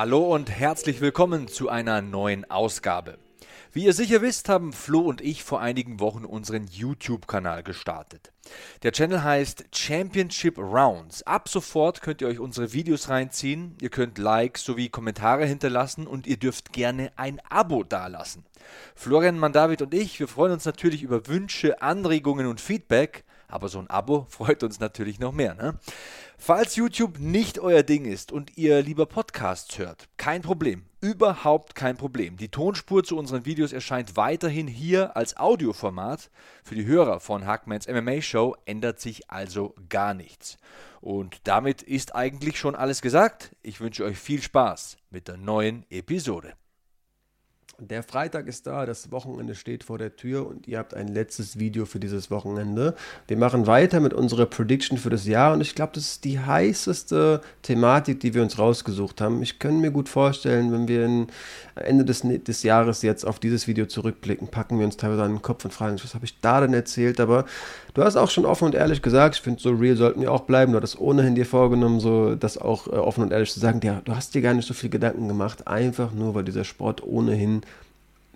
Hallo und herzlich willkommen zu einer neuen Ausgabe. Wie ihr sicher wisst, haben Flo und ich vor einigen Wochen unseren YouTube-Kanal gestartet. Der Channel heißt Championship Rounds. Ab sofort könnt ihr euch unsere Videos reinziehen, ihr könnt Likes sowie Kommentare hinterlassen und ihr dürft gerne ein Abo dalassen. Florian Mandavid und ich, wir freuen uns natürlich über Wünsche, Anregungen und Feedback, aber so ein Abo freut uns natürlich noch mehr. Ne? Falls YouTube nicht euer Ding ist und ihr lieber Podcasts hört, kein Problem. Überhaupt kein Problem. Die Tonspur zu unseren Videos erscheint weiterhin hier als Audioformat. Für die Hörer von Hackmans MMA Show ändert sich also gar nichts. Und damit ist eigentlich schon alles gesagt. Ich wünsche euch viel Spaß mit der neuen Episode. Der Freitag ist da, das Wochenende steht vor der Tür und ihr habt ein letztes Video für dieses Wochenende. Wir machen weiter mit unserer Prediction für das Jahr und ich glaube, das ist die heißeste Thematik, die wir uns rausgesucht haben. Ich kann mir gut vorstellen, wenn wir Ende des, des Jahres jetzt auf dieses Video zurückblicken, packen wir uns teilweise an den Kopf und fragen, was habe ich da denn erzählt? Aber du hast auch schon offen und ehrlich gesagt, ich finde, so real sollten wir auch bleiben. Du hattest ohnehin dir vorgenommen, so das auch äh, offen und ehrlich zu sagen. Ja, du hast dir gar nicht so viel Gedanken gemacht, einfach nur, weil dieser Sport ohnehin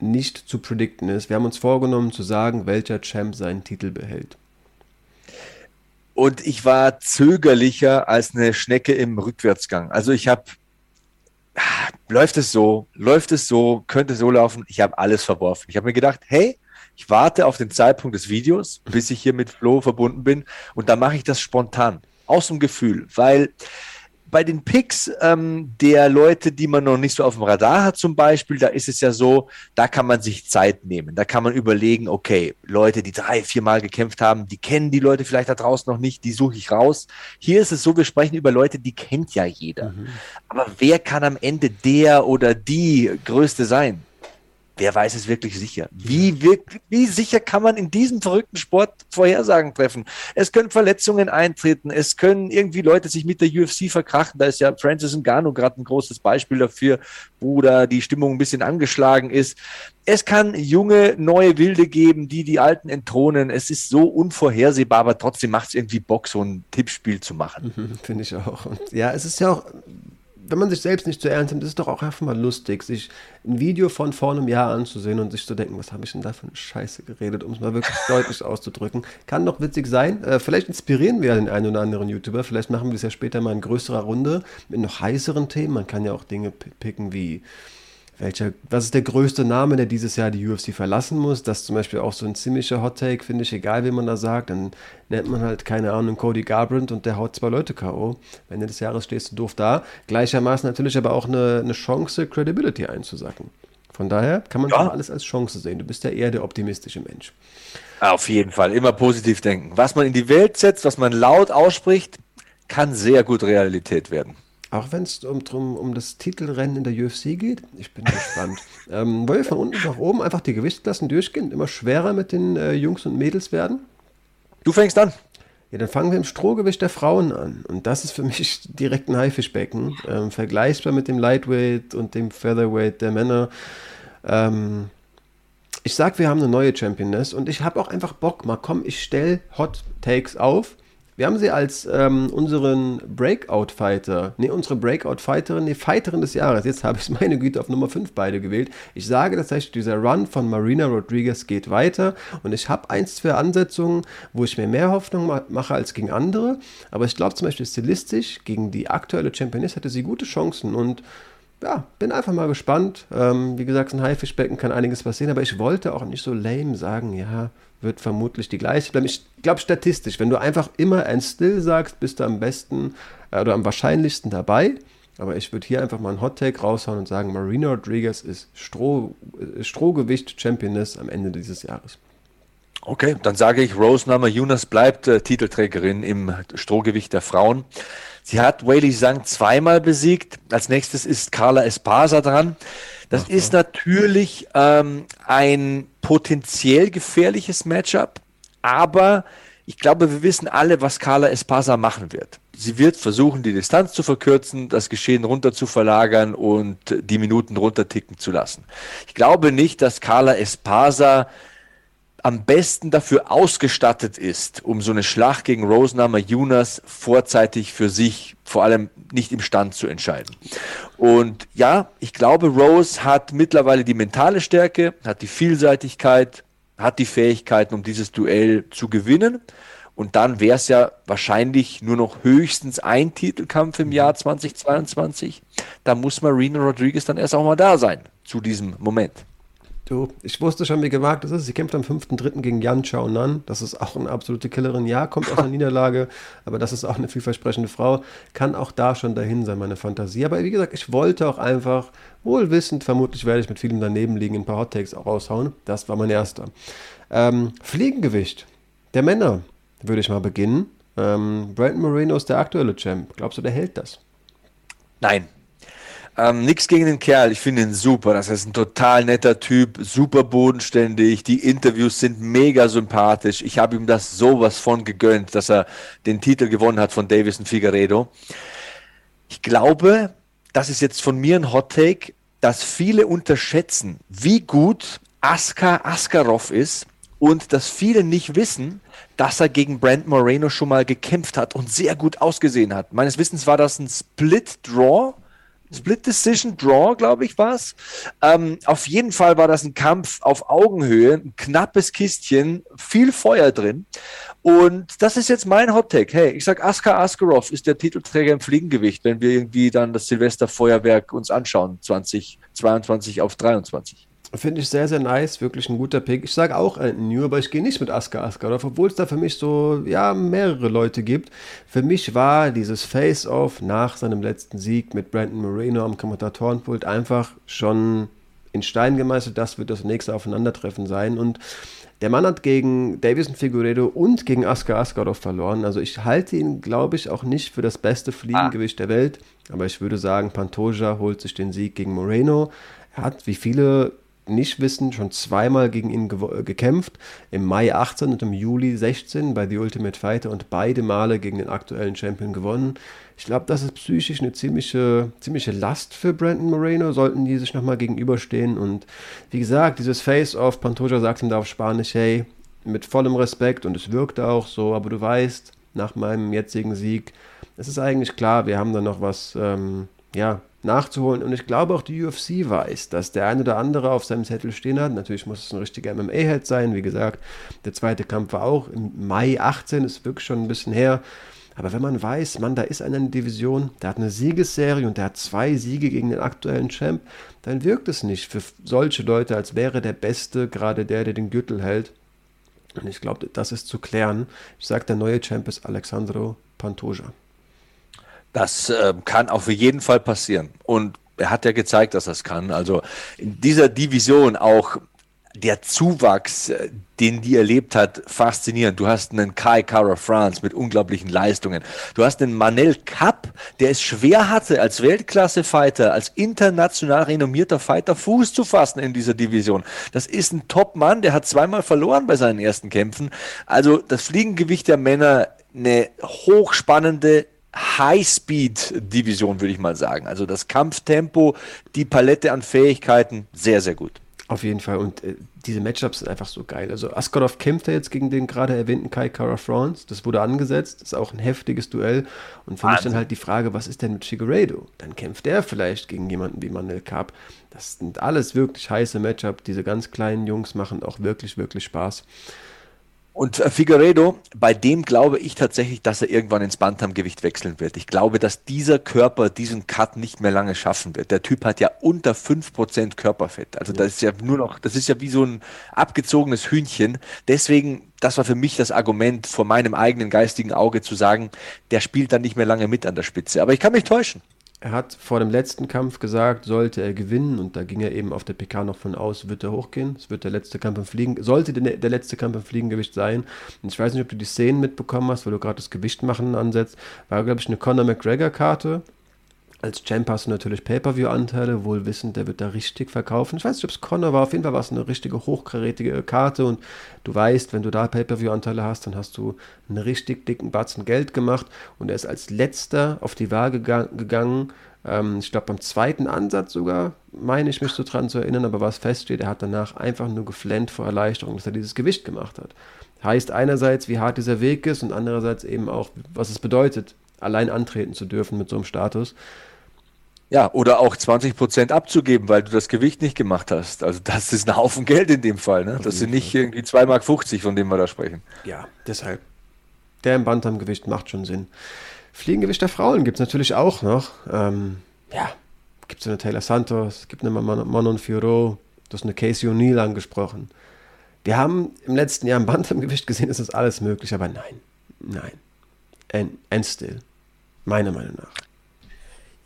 nicht zu predikten ist. Wir haben uns vorgenommen zu sagen, welcher Champ seinen Titel behält. Und ich war zögerlicher als eine Schnecke im Rückwärtsgang. Also ich habe, läuft es so, läuft es so, könnte so laufen. Ich habe alles verworfen. Ich habe mir gedacht, hey, ich warte auf den Zeitpunkt des Videos, bis ich hier mit Flo verbunden bin und dann mache ich das spontan, aus dem Gefühl, weil bei den Picks ähm, der Leute, die man noch nicht so auf dem Radar hat zum Beispiel, da ist es ja so, da kann man sich Zeit nehmen. Da kann man überlegen, okay, Leute, die drei, vier Mal gekämpft haben, die kennen die Leute vielleicht da draußen noch nicht, die suche ich raus. Hier ist es so, wir sprechen über Leute, die kennt ja jeder. Mhm. Aber wer kann am Ende der oder die Größte sein? Wer weiß es wirklich sicher? Wie, wie sicher kann man in diesem verrückten Sport Vorhersagen treffen? Es können Verletzungen eintreten, es können irgendwie Leute sich mit der UFC verkrachen. Da ist ja Francis Ngannou gerade ein großes Beispiel dafür, wo da die Stimmung ein bisschen angeschlagen ist. Es kann junge, neue Wilde geben, die die Alten entthronen. Es ist so unvorhersehbar, aber trotzdem macht es irgendwie Bock, so ein Tippspiel zu machen. Mhm, Finde ich auch. Und ja, es ist ja auch wenn man sich selbst nicht zu so ernst nimmt, ist es doch auch einfach mal lustig, sich ein Video von vor einem Jahr anzusehen und sich zu denken, was habe ich denn da für eine Scheiße geredet, um es mal wirklich deutlich auszudrücken. Kann doch witzig sein. Äh, vielleicht inspirieren wir ja den einen oder anderen YouTuber. Vielleicht machen wir es ja später mal in größerer Runde mit noch heißeren Themen. Man kann ja auch Dinge picken wie welcher, was ist der größte Name, der dieses Jahr die UFC verlassen muss? Das ist zum Beispiel auch so ein ziemlicher Hot Take, finde ich, egal wie man da sagt. Dann nennt man halt, keine Ahnung, Cody Garbrandt und der haut zwei Leute K.O. Ende des Jahres stehst du doof da. Gleichermaßen natürlich aber auch eine, eine Chance, Credibility einzusacken. Von daher kann man ja. alles als Chance sehen. Du bist ja eher der optimistische Mensch. Auf jeden Fall, immer positiv denken. Was man in die Welt setzt, was man laut ausspricht, kann sehr gut Realität werden. Auch wenn es um, um, um das Titelrennen in der UFC geht, ich bin gespannt. ähm, wollen wir von unten nach oben einfach die Gewichtsklassen durchgehen, immer schwerer mit den äh, Jungs und Mädels werden? Du fängst an. Ja, dann fangen wir im Strohgewicht der Frauen an. Und das ist für mich direkt ein Haifischbecken. Ähm, vergleichbar mit dem Lightweight und dem Featherweight der Männer. Ähm, ich sag, wir haben eine neue Championess und ich habe auch einfach Bock. Mal komm, ich stell Hot Takes auf Wir haben sie als ähm, unseren Breakout-Fighter, nee, unsere Breakout-Fighterin, nee, Fighterin des Jahres. Jetzt habe ich meine Güte auf Nummer 5 beide gewählt. Ich sage tatsächlich, dieser Run von Marina Rodriguez geht weiter und ich habe ein, zwei Ansetzungen, wo ich mir mehr Hoffnung ma mache als gegen andere. Aber ich glaube zum Beispiel stilistisch, gegen die aktuelle Championess hatte sie gute Chancen und ja, bin einfach mal gespannt. Ähm, wie gesagt, ein Haifischbecken kann einiges passieren, aber ich wollte auch nicht so lame sagen, ja, wird vermutlich die gleiche bleiben. Ich glaube statistisch, wenn du einfach immer ein Still sagst, bist du am besten äh, oder am wahrscheinlichsten dabei. Aber ich würde hier einfach mal einen Hot Take raushauen und sagen, Marina Rodriguez ist Stroh, äh, Strohgewicht Championess am Ende dieses Jahres. Okay, dann sage ich, Rose Yunus bleibt äh, Titelträgerin im Strohgewicht der Frauen. Sie hat Whaley Zhang zweimal besiegt. Als nächstes ist Carla Espasa dran. Das okay. ist natürlich ähm, ein potenziell gefährliches Matchup, aber ich glaube, wir wissen alle, was Carla Espasa machen wird. Sie wird versuchen, die Distanz zu verkürzen, das Geschehen runter zu verlagern und die Minuten runterticken zu lassen. Ich glaube nicht, dass Carla Espasa am besten dafür ausgestattet ist, um so eine Schlacht gegen Rosenhammer Yunas vorzeitig für sich vor allem nicht im Stand zu entscheiden. Und ja, ich glaube, Rose hat mittlerweile die mentale Stärke, hat die Vielseitigkeit, hat die Fähigkeiten, um dieses Duell zu gewinnen. Und dann wäre es ja wahrscheinlich nur noch höchstens ein Titelkampf im Jahr 2022. Da muss Marina Rodriguez dann erst auch mal da sein zu diesem Moment. Du, ich wusste schon, wie gewagt es ist. Sie kämpft am 5.3. gegen Yan Chao Nan. Das ist auch eine absolute Killerin. Ja, kommt aus einer Niederlage, aber das ist auch eine vielversprechende Frau. Kann auch da schon dahin sein, meine Fantasie. Aber wie gesagt, ich wollte auch einfach, wohlwissend, vermutlich werde ich mit vielem daneben liegen, ein paar Hot Takes auch raushauen. Das war mein erster. Ähm, Fliegengewicht der Männer würde ich mal beginnen. Ähm, Brandon Moreno ist der aktuelle Champ. Glaubst du, der hält das? Nein, ähm, Nichts gegen den Kerl, ich finde ihn super. Das ist ein total netter Typ, super bodenständig. Die Interviews sind mega sympathisch. Ich habe ihm das sowas von gegönnt, dass er den Titel gewonnen hat von Davison Figueredo. Ich glaube, das ist jetzt von mir ein Hot Take, dass viele unterschätzen, wie gut Askar Askarov ist und dass viele nicht wissen, dass er gegen Brent Moreno schon mal gekämpft hat und sehr gut ausgesehen hat. Meines Wissens war das ein Split Draw Split Decision Draw, glaube ich, war es. Ähm, auf jeden Fall war das ein Kampf auf Augenhöhe, ein knappes Kistchen, viel Feuer drin. Und das ist jetzt mein Hot Take. Hey, ich sag, Askar Askarov ist der Titelträger im Fliegengewicht, wenn wir irgendwie dann das Silvesterfeuerwerk uns anschauen, 2022 auf 23. Finde ich sehr, sehr nice. Wirklich ein guter Pick. Ich sage auch äh, New, aber ich gehe nicht mit Aska Askarov, obwohl es da für mich so, ja, mehrere Leute gibt. Für mich war dieses Face-Off nach seinem letzten Sieg mit Brandon Moreno am Kommentatorenpult einfach schon in Stein gemeißelt. Das wird das nächste Aufeinandertreffen sein. Und der Mann hat gegen Davison Figueredo und gegen Aska Askarov verloren. Also ich halte ihn, glaube ich, auch nicht für das beste Fliegengewicht ah. der Welt. Aber ich würde sagen, Pantoja holt sich den Sieg gegen Moreno. Er hat, wie viele nicht wissen, schon zweimal gegen ihn ge gekämpft. Im Mai 18 und im Juli 16 bei The Ultimate Fighter und beide Male gegen den aktuellen Champion gewonnen. Ich glaube, das ist psychisch eine ziemliche, ziemliche Last für Brandon Moreno, sollten die sich nochmal gegenüberstehen. Und wie gesagt, dieses Face-Off, Pantoja sagt ihm da auf Spanisch, hey, mit vollem Respekt und es wirkt auch so, aber du weißt, nach meinem jetzigen Sieg, es ist eigentlich klar, wir haben da noch was, ähm, ja, nachzuholen. Und ich glaube auch die UFC weiß, dass der ein oder andere auf seinem Zettel stehen hat. Natürlich muss es ein richtiger MMA-Head sein. Wie gesagt, der zweite Kampf war auch im Mai 18, ist wirklich schon ein bisschen her. Aber wenn man weiß, man, da ist einer in Division, der hat eine Siegesserie und der hat zwei Siege gegen den aktuellen Champ, dann wirkt es nicht für solche Leute, als wäre der Beste gerade der, der den Gürtel hält. Und ich glaube, das ist zu klären. Ich sage, der neue Champ ist Alexandro Pantoja. Das äh, kann auf jeden Fall passieren. Und er hat ja gezeigt, dass das kann. Also in dieser Division auch der Zuwachs, äh, den die erlebt hat, faszinierend. Du hast einen Kai Kara France mit unglaublichen Leistungen. Du hast einen Manel Kapp, der es schwer hatte, als Weltklasse-Fighter, als international renommierter Fighter Fuß zu fassen in dieser Division. Das ist ein Top-Mann, der hat zweimal verloren bei seinen ersten Kämpfen. Also das Fliegengewicht der Männer, eine hochspannende, High-Speed-Division, würde ich mal sagen. Also das Kampftempo, die Palette an Fähigkeiten, sehr, sehr gut. Auf jeden Fall. Und äh, diese Matchups sind einfach so geil. Also Askarov kämpft ja jetzt gegen den gerade erwähnten Kai Kara France. Das wurde angesetzt. Das ist auch ein heftiges Duell. Und für mich dann halt die Frage, was ist denn mit Figueiredo? Dann kämpft er vielleicht gegen jemanden wie Manuel Kapp. Das sind alles wirklich heiße Matchups. Diese ganz kleinen Jungs machen auch wirklich, wirklich Spaß. Und äh, Figueredo, bei dem glaube ich tatsächlich, dass er irgendwann ins Bantamgewicht wechseln wird. Ich glaube, dass dieser Körper diesen Cut nicht mehr lange schaffen wird. Der Typ hat ja unter 5% Körperfett. Also das ist ja nur noch, das ist ja wie so ein abgezogenes Hühnchen. Deswegen, das war für mich das Argument vor meinem eigenen geistigen Auge zu sagen, der spielt dann nicht mehr lange mit an der Spitze. Aber ich kann mich täuschen. Er hat vor dem letzten Kampf gesagt, sollte er gewinnen, und da ging er eben auf der PK noch von aus, wird er hochgehen. Es wird der letzte Kampf im Fliegen, sollte der, letzte Kampf im Fliegengewicht sein. Und ich weiß nicht, ob du die Szenen mitbekommen hast, weil du gerade das Gewicht machen ansetzt. War, glaube ich, eine Conor McGregor-Karte als Champ hast du natürlich Pay-Per-View-Anteile, wohl wissend, der wird da richtig verkaufen. Ich weiß nicht, ob es Connor war, auf jeden Fall war es eine richtige hochkarätige Karte und du weißt, wenn du da Pay-Per-View-Anteile hast, dann hast du einen richtig dicken Batzen Geld gemacht und er ist als letzter auf die Waage gegangen. Ähm, ich glaube, beim zweiten Ansatz sogar, meine ich mich so dran zu erinnern, aber was feststeht, er hat danach einfach nur geflennt vor Erleichterung, dass er dieses Gewicht gemacht hat. Heißt einerseits, wie hart dieser Weg ist und andererseits eben auch, was es bedeutet, allein antreten zu dürfen mit so einem Status. Ja, oder auch 20 Prozent abzugeben, weil du das Gewicht nicht gemacht hast. Also das ist ein Haufen Geld in dem Fall. Ne? Das sind nicht irgendwie 2,50 Mark, von dem wir da sprechen. Ja, deshalb. Der im Bantamgewicht macht schon Sinn. Fliegengewicht der Frauen gibt es natürlich auch noch. Ähm, ja, gibt es eine Taylor Santos, gibt eine Manon Fiorot, du hast eine Casey O'Neill angesprochen. Wir haben im letzten Jahr im Bantamgewicht gesehen, es ist alles möglich, aber nein, nein. And, and still, meiner Meinung nach.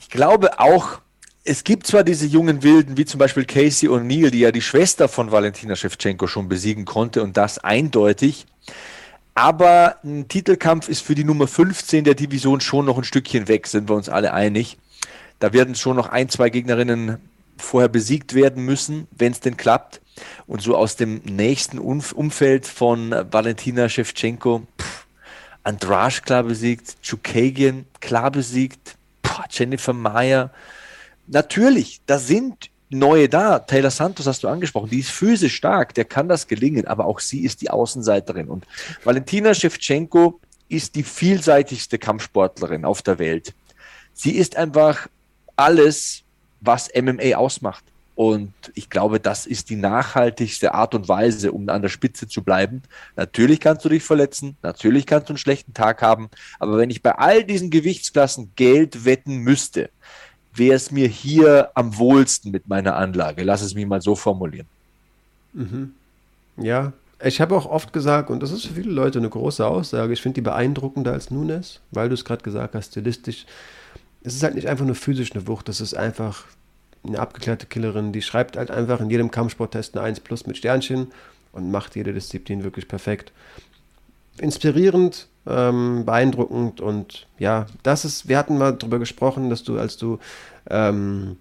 Ich glaube auch, es gibt zwar diese jungen Wilden, wie zum Beispiel Casey O'Neill, die ja die Schwester von Valentina Shevchenko schon besiegen konnte und das eindeutig. Aber ein Titelkampf ist für die Nummer 15 der Division schon noch ein Stückchen weg, sind wir uns alle einig. Da werden schon noch ein, zwei Gegnerinnen vorher besiegt werden müssen, wenn es denn klappt. Und so aus dem nächsten Umfeld von Valentina Shevchenko, pff, Andrasch klar besiegt, Chukagian klar besiegt, Jennifer Meyer. Natürlich, da sind neue da. Taylor Santos hast du angesprochen, die ist physisch stark, der kann das gelingen, aber auch sie ist die Außenseiterin. Und Valentina Shevchenko ist die vielseitigste Kampfsportlerin auf der Welt. Sie ist einfach alles, was MMA ausmacht. Und ich glaube, das ist die nachhaltigste Art und Weise, um an der Spitze zu bleiben. Natürlich kannst du dich verletzen, natürlich kannst du einen schlechten Tag haben, aber wenn ich bei all diesen Gewichtsklassen Geld wetten müsste, wäre es mir hier am wohlsten mit meiner Anlage. Lass es mich mal so formulieren. Mhm. Ja, ich habe auch oft gesagt, und das ist für viele Leute eine große Aussage, ich finde die beeindruckender als Nunes, weil du es gerade gesagt hast, stilistisch. Es ist halt nicht einfach nur physisch eine Wucht, das ist einfach eine abgeklärte Killerin, die schreibt halt einfach in jedem Kampfsporttest eine 1 plus mit Sternchen und macht jede Disziplin wirklich perfekt. Inspirierend, ähm, beeindruckend und ja, das ist, wir hatten mal darüber gesprochen, dass du, als du ähm,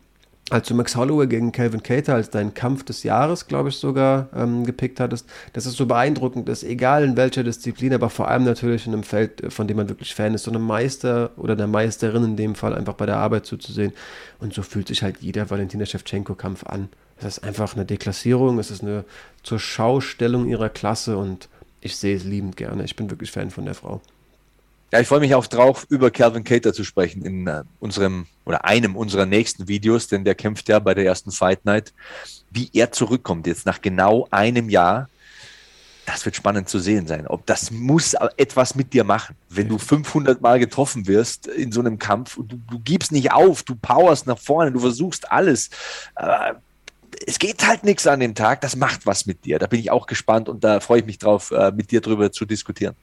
als du Max Holloway gegen Calvin Cater als deinen Kampf des Jahres, glaube ich, sogar ähm, gepickt hattest, dass es so beeindruckend ist, egal in welcher Disziplin, aber vor allem natürlich in einem Feld, äh, von dem man wirklich Fan ist, so einem Meister oder der Meisterin in dem Fall einfach bei der Arbeit zuzusehen. Und so fühlt sich halt jeder Valentina Shevchenko-Kampf an. Es ist einfach eine Deklassierung, es ist eine zur Schaustellung ihrer Klasse und ich sehe es liebend gerne. Ich bin wirklich Fan von der Frau. Ja, ich freue mich auch drauf, über Calvin Cater zu sprechen in uh, unserem oder einem unserer nächsten Videos, denn der kämpft ja bei der ersten Fight Night. Wie er zurückkommt jetzt nach genau einem Jahr, das wird spannend zu sehen sein. Ob das muss etwas mit dir machen, wenn du 500 Mal getroffen wirst in so einem Kampf und du, du gibst nicht auf, du powerst nach vorne, du versuchst alles. Äh, es geht halt nichts an dem Tag, das macht was mit dir. Da bin ich auch gespannt und da freue ich mich drauf, äh, mit dir drüber zu diskutieren.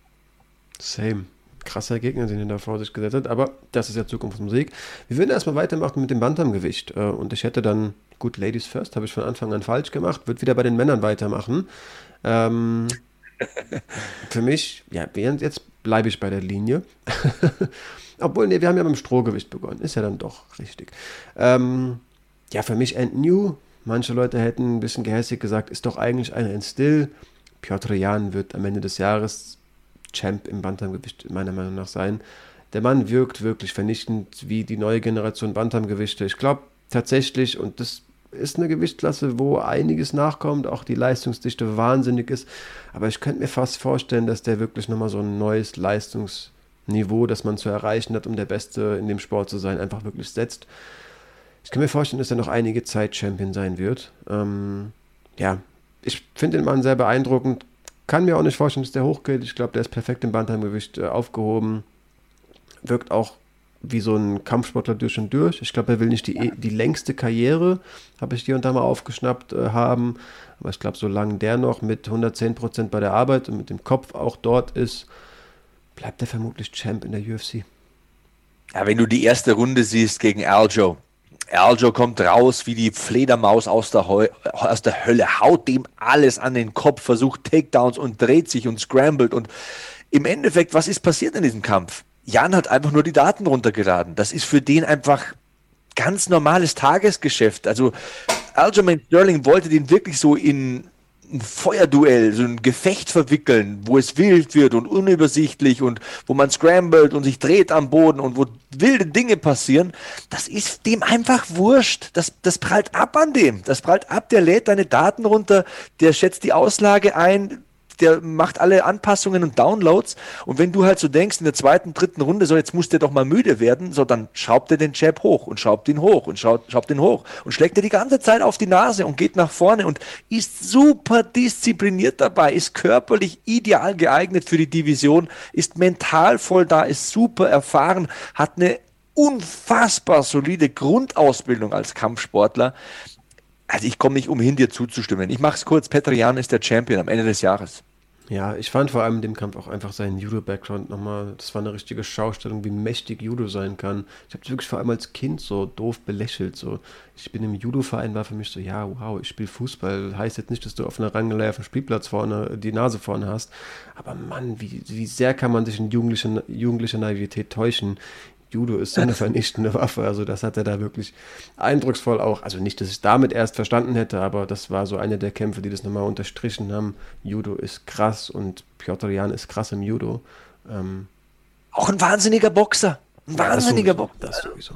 Same krasser Gegner, den er da vor sich gesetzt hat. Aber das ist ja Zukunftsmusik. Wir würden erstmal weitermachen mit dem Bantamgewicht. Äh, und ich hätte dann, gut, Ladies First habe ich von Anfang an falsch gemacht, würde wieder bei den Männern weitermachen. Ähm, für mich, ja, jetzt bleibe ich bei der Linie. Obwohl, nee, wir haben ja beim Strohgewicht begonnen. Ist ja dann doch richtig. Ähm, ja, für mich End New. Manche Leute hätten ein bisschen gehässig gesagt, ist doch eigentlich einer End Still. Piotr Jan wird am Ende des Jahres Champ im Bantamgewicht meiner Meinung nach sein. Der Mann wirkt wirklich vernichtend wie die neue Generation Bantamgewichte. Ich glaube tatsächlich, und das ist eine Gewichtsklasse, wo einiges nachkommt, auch die Leistungsdichte wahnsinnig ist. Aber ich könnte mir fast vorstellen, dass der wirklich nochmal so ein neues Leistungsniveau, das man zu erreichen hat, um der Beste in dem Sport zu sein, einfach wirklich setzt. Ich kann mir vorstellen, dass er noch einige Zeit Champion sein wird. Ähm, ja, ich finde den Mann sehr beeindruckend. Kann mir auch nicht vorstellen, dass der hochgeht. Ich glaube, der ist perfekt im Bantamgewicht äh, aufgehoben. Wirkt auch wie so ein Kampfsportler durch und durch. Ich glaube, er will nicht die, die längste Karriere, habe ich hier und da mal aufgeschnappt, äh, haben. Aber ich glaube, solange der noch mit 110 Prozent bei der Arbeit und mit dem Kopf auch dort ist, bleibt er vermutlich Champ in der UFC. Ja, wenn du die erste Runde siehst gegen Aljo, Aljo kommt raus wie die Fledermaus aus der, Heu aus der Hölle, haut dem alles an den Kopf, versucht Takedowns und dreht sich und scrambled. Und im Endeffekt, was ist passiert in diesem Kampf? Jan hat einfach nur die Daten runtergeladen. Das ist für den einfach ganz normales Tagesgeschäft. Also Aljamain Sterling wollte den wirklich so in ein Feuerduell, so ein Gefecht verwickeln, wo es wild wird und unübersichtlich und wo man scrambled und sich dreht am Boden und wo wilde Dinge passieren, das ist dem einfach wurscht. Das, das prallt ab an dem. Das prallt ab, der lädt deine Daten runter, der schätzt die Auslage ein, der macht alle Anpassungen und Downloads. Und wenn du halt so denkst, in der zweiten, dritten Runde, so jetzt muss der doch mal müde werden, so dann schraubt er den Jab hoch und schraubt ihn hoch und schraubt, schraubt ihn hoch und schlägt er die ganze Zeit auf die Nase und geht nach vorne und ist super diszipliniert dabei, ist körperlich ideal geeignet für die Division, ist mental voll da, ist super erfahren, hat eine unfassbar solide Grundausbildung als Kampfsportler. Also ich komme nicht umhin, dir zuzustimmen. Ich mache es kurz. Petrian ist der Champion am Ende des Jahres. Ja, ich fand vor allem in dem Kampf auch einfach seinen Judo-Background nochmal, das war eine richtige Schaustellung, wie mächtig Judo sein kann. Ich habe es wirklich vor allem als Kind so doof belächelt. So. Ich bin im Judo-Verein, war für mich so, ja, wow, ich spiele Fußball. Heißt jetzt nicht, dass du auf einer Rangelei auf dem Spielplatz vorne die Nase vorne hast. Aber Mann, wie, wie sehr kann man sich in jugendlicher, jugendlicher Naivität täuschen. Judo ist so eine vernichtende Waffe. Also das hat er da wirklich eindrucksvoll auch. Also nicht, dass ich damit erst verstanden hätte, aber das war so einer der Kämpfe, die das nochmal unterstrichen haben. Judo ist krass und Piotr Jan ist krass im Judo. Ähm, auch ein wahnsinniger Boxer. Ein wahnsinniger Boxer. Das sowieso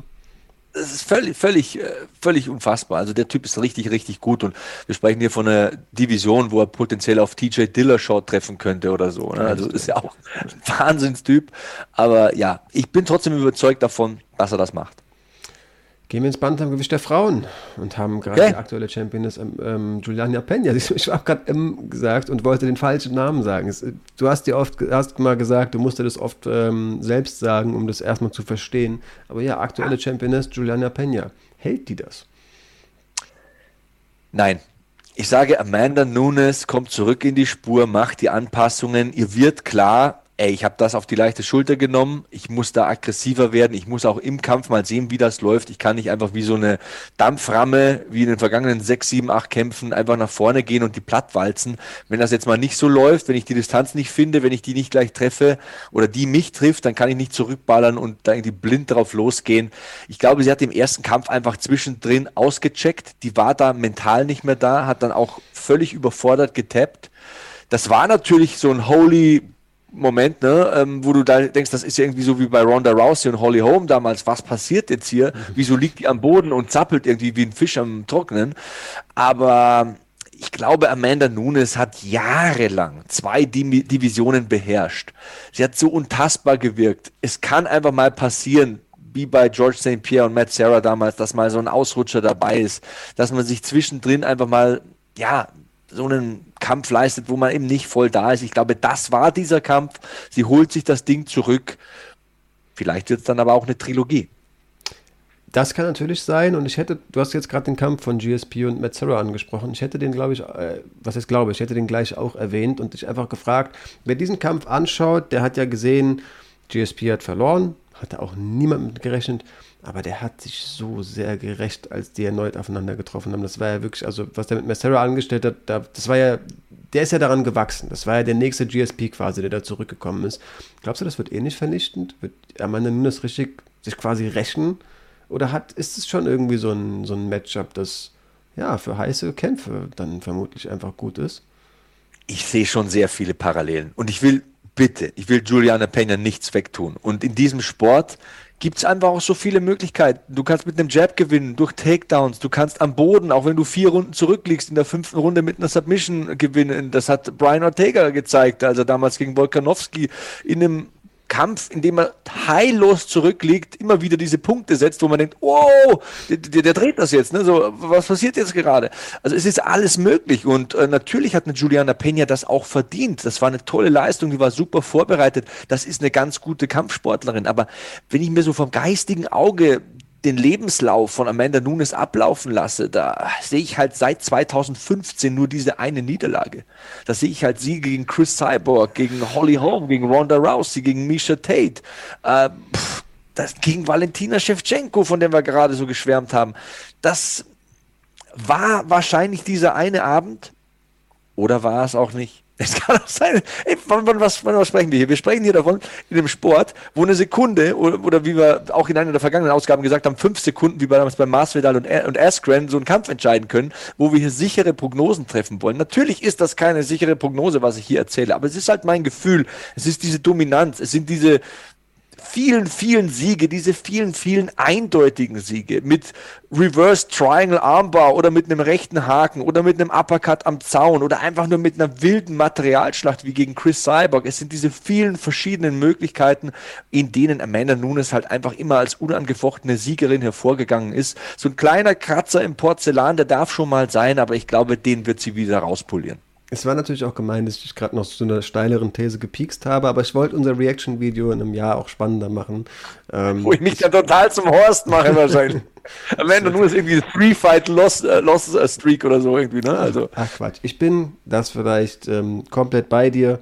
das ist völlig, völlig, äh, völlig unfassbar. Also der Typ ist richtig, richtig gut und wir sprechen hier von einer Division, wo er potenziell auf TJ Dillashaw treffen könnte oder so. Ne? Also ist ja auch ein Wahnsinnstyp. Aber ja, ich bin trotzdem überzeugt davon, dass er das macht. Gehen wir ins Bantamgewicht der Frauen und haben gerade okay. die aktuelle Championess ähm, Juliana Pena. Ich habe gerade M gesagt und wollte den falschen Namen sagen. Du hast dir oft hast mal gesagt, du musst dir das oft ähm, selbst sagen, um das erstmal zu verstehen. Aber ja, aktuelle Championess Juliana Pena. Hält die das? Nein. Ich sage, Amanda Nunes kommt zurück in die Spur, macht die Anpassungen. Ihr wird klar, ey, ich habe das auf die leichte Schulter genommen, ich muss da aggressiver werden, ich muss auch im Kampf mal sehen, wie das läuft. Ich kann nicht einfach wie so eine Dampframme, wie in den vergangenen sechs, sieben, acht Kämpfen einfach nach vorne gehen und die platt walzen. Wenn das jetzt mal nicht so läuft, wenn ich die Distanz nicht finde, wenn ich die nicht gleich treffe oder die mich trifft, dann kann ich nicht zurückballern und da irgendwie blind drauf losgehen. Ich glaube, sie hat im ersten Kampf einfach zwischendrin ausgecheckt, die war da mental nicht mehr da, hat dann auch völlig überfordert getappt. Das war natürlich so ein holy Moment, ne, ähm, wo du da denkst, das ist ja irgendwie so wie bei Ronda Rousey und Holly Holm damals. Was passiert jetzt hier? Wieso liegt die am Boden und zappelt irgendwie wie ein Fisch am Trocknen? Aber ich glaube, Amanda Nunes hat jahrelang zwei Divisionen beherrscht. Sie hat so untastbar gewirkt. Es kann einfach mal passieren, wie bei George St. Pierre und Matt Sarah damals, dass mal so ein Ausrutscher dabei ist, dass man sich zwischendrin einfach mal, ja, so einen Kampf leistet, wo man eben nicht voll da ist. Ich glaube, das war dieser Kampf. Sie holt sich das Ding zurück. Vielleicht wird es dann aber auch eine Trilogie. Das kann natürlich sein und ich hätte, du hast jetzt gerade den Kampf von GSP und Metzera angesprochen. Ich hätte den, glaube ich, äh, was ist glaube ich, ich hätte den gleich auch erwähnt und dich einfach gefragt, wer diesen Kampf anschaut, der hat ja gesehen, GSP hat verloren, hatte auch niemand mit gerechnet. Aber der hat sich so sehr gerecht, als die erneut aufeinander getroffen haben. Das war ja wirklich, also was der mit Massera angestellt hat, das war ja, der ist ja daran gewachsen. Das war ja der nächste GSP quasi, der da zurückgekommen ist. Glaubst du, das wird ähnlich vernichtend? Wird Amanda Nunes richtig sich quasi rächen? Oder hat, ist es schon irgendwie so ein, so ein Matchup, das ja für heiße Kämpfe dann vermutlich einfach gut ist? Ich sehe schon sehr viele Parallelen. Und ich will bitte, ich will Juliana Pena nichts wegtun. Und in diesem Sport gibt es einfach auch so viele Möglichkeiten. Du kannst mit einem Jab gewinnen, durch Takedowns, du kannst am Boden, auch wenn du vier Runden zurückliegst, in der fünften Runde mit einer Submission gewinnen. Das hat Brian Ortega gezeigt, also damals gegen Volkanovski in einem Kampf, in dem er heillos zurückliegt, immer wieder diese Punkte setzt, wo man denkt, oh, der, der, der dreht das jetzt, ne? So, was passiert jetzt gerade? Also es ist alles möglich und äh, natürlich hat eine Juliana Peña das auch verdient. Das war eine tolle Leistung, die war super vorbereitet. Das ist eine ganz gute Kampfsportlerin. Aber wenn ich mir so vom geistigen Auge den Lebenslauf von Amanda Nunes ablaufen lasse, da sehe ich halt seit 2015 nur diese eine Niederlage. Da sehe ich halt sie gegen Chris Cyborg, gegen Holly Holm, gegen Ronda Rousey, gegen Misha Tate, äh, pff, das, gegen Valentina Shevchenko, von dem wir gerade so geschwärmt haben. Das war wahrscheinlich dieser eine Abend oder war es auch nicht? Es kann auch sein, ey, von, von, was, von was sprechen wir hier? Wir sprechen hier davon, in einem Sport, wo eine Sekunde, oder, oder wie wir auch in einer der vergangenen Ausgaben gesagt haben, fünf Sekunden, wie wir damals bei Masvidal und, und Askren so einen Kampf entscheiden können, wo wir hier sichere Prognosen treffen wollen. Natürlich ist das keine sichere Prognose, was ich hier erzähle, aber es ist halt mein Gefühl. Es ist diese Dominanz, es sind diese, vielen, vielen Siege, diese vielen, vielen eindeutigen Siege mit Reverse Triangle Armbar oder mit einem rechten Haken oder mit einem Uppercut am Zaun oder einfach nur mit einer wilden Materialschlacht wie gegen Chris Cyborg. Es sind diese vielen verschiedenen Möglichkeiten, in denen Amanda Nunes halt einfach immer als unangefochtene Siegerin hervorgegangen ist. So ein kleiner Kratzer im Porzellan, der darf schon mal sein, aber ich glaube, den wird sie wieder rauspolieren. Es war natürlich auch gemein, dass ich gerade noch zu einer steileren These gepiekst habe, aber ich wollte unser Reaction-Video in einem Jahr auch spannender machen. Ähm, Wo ich mich ja total zum Horst mache wahrscheinlich. Am Ende nur ist irgendwie Free Fight Lost, äh, äh, oder so irgendwie, ne? Also. Ach Quatsch. Ich bin das vielleicht ähm, komplett bei dir.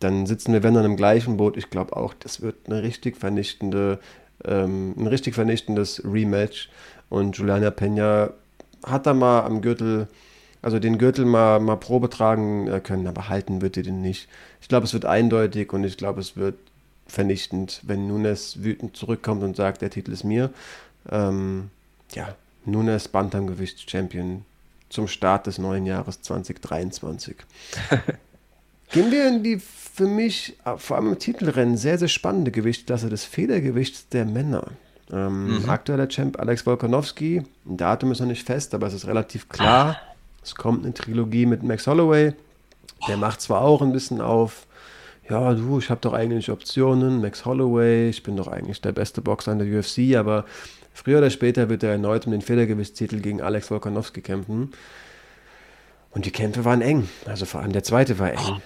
Dann sitzen wir, wenn dann im gleichen Boot. Ich glaube auch, das wird eine richtig vernichtende, ähm, ein richtig vernichtendes Rematch. Und Juliana Peña hat da mal am Gürtel also den Gürtel mal, mal Probe tragen äh, können, aber halten wird ihr den nicht. Ich glaube, es wird eindeutig und ich glaube, es wird vernichtend, wenn Nunes wütend zurückkommt und sagt, der Titel ist mir. Ähm, ja, Nunes Bantamgewicht-Champion zum Start des neuen Jahres 2023. Gehen wir in die für mich, äh, vor allem im Titelrennen, sehr, sehr spannende Gewichtsklasse des Federgewichts der Männer. Ähm, mhm. Aktueller Champ Alex Volkanovski, ein Datum ist noch nicht fest, aber es ist relativ klar. Ah es kommt eine Trilogie mit Max Holloway. Der macht zwar auch ein bisschen auf, ja, du, ich habe doch eigentlich Optionen, Max Holloway, ich bin doch eigentlich der beste Boxer in der UFC, aber früher oder später wird er erneut um den Federgewichtstitel gegen Alex Volkanovski kämpfen. Und die Kämpfe waren eng, also vor allem der zweite war eng.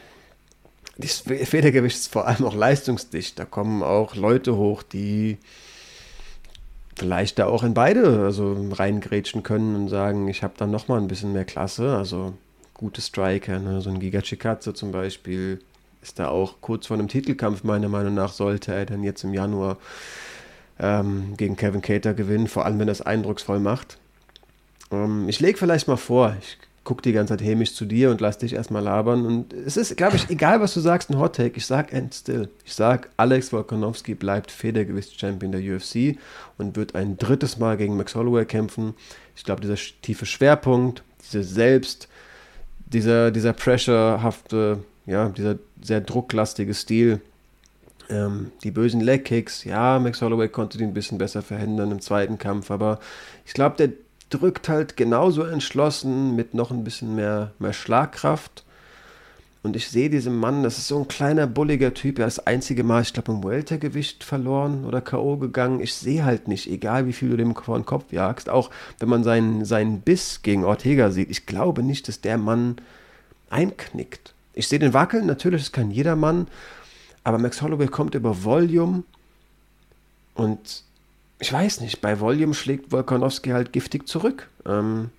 Das Federgewicht ist vor allem auch leistungsdicht. Da kommen auch Leute hoch, die vielleicht da auch in beide also reingrätschen können und sagen, ich habe dann nochmal ein bisschen mehr Klasse. Also gute Striker, ne? so ein Giga Chikatze zum Beispiel ist da auch kurz vor einem Titelkampf, meiner Meinung nach, sollte er dann jetzt im Januar ähm, gegen Kevin Cater gewinnen, vor allem wenn er es eindrucksvoll macht. Ähm, ich lege vielleicht mal vor, ich guck die ganze Zeit hämisch zu dir und lass dich erstmal labern. Und es ist, glaube ich, egal, was du sagst, ein Hot Take. Ich sag end still. Ich sag, Alex Volkanovski bleibt Federgewichtschampion der UFC und wird ein drittes Mal gegen Max Holloway kämpfen. Ich glaube, dieser tiefe Schwerpunkt, diese Selbst, dieser, dieser pressurehafte, ja, dieser sehr drucklastige Stil, ähm, die bösen Leg Kicks, ja, Max Holloway konnte die ein bisschen besser verhindern im zweiten Kampf, aber ich glaube, der drückt halt genauso entschlossen mit noch ein bisschen mehr, mehr Schlagkraft. Und ich sehe diesen Mann, das ist so ein kleiner, bulliger Typ. Er ist das einzige Mal, ich glaube, im Weltergewicht verloren oder K.O. gegangen. Ich sehe halt nicht, egal wie viel du dem vor den Kopf jagst, auch wenn man seinen, seinen Biss gegen Ortega sieht, ich glaube nicht, dass der Mann einknickt. Ich sehe den wackeln, natürlich, das kann jeder Mann, aber Max Holloway kommt über Volume und ich weiß nicht, bei Volume schlägt Volkanowski halt giftig zurück. Ähm,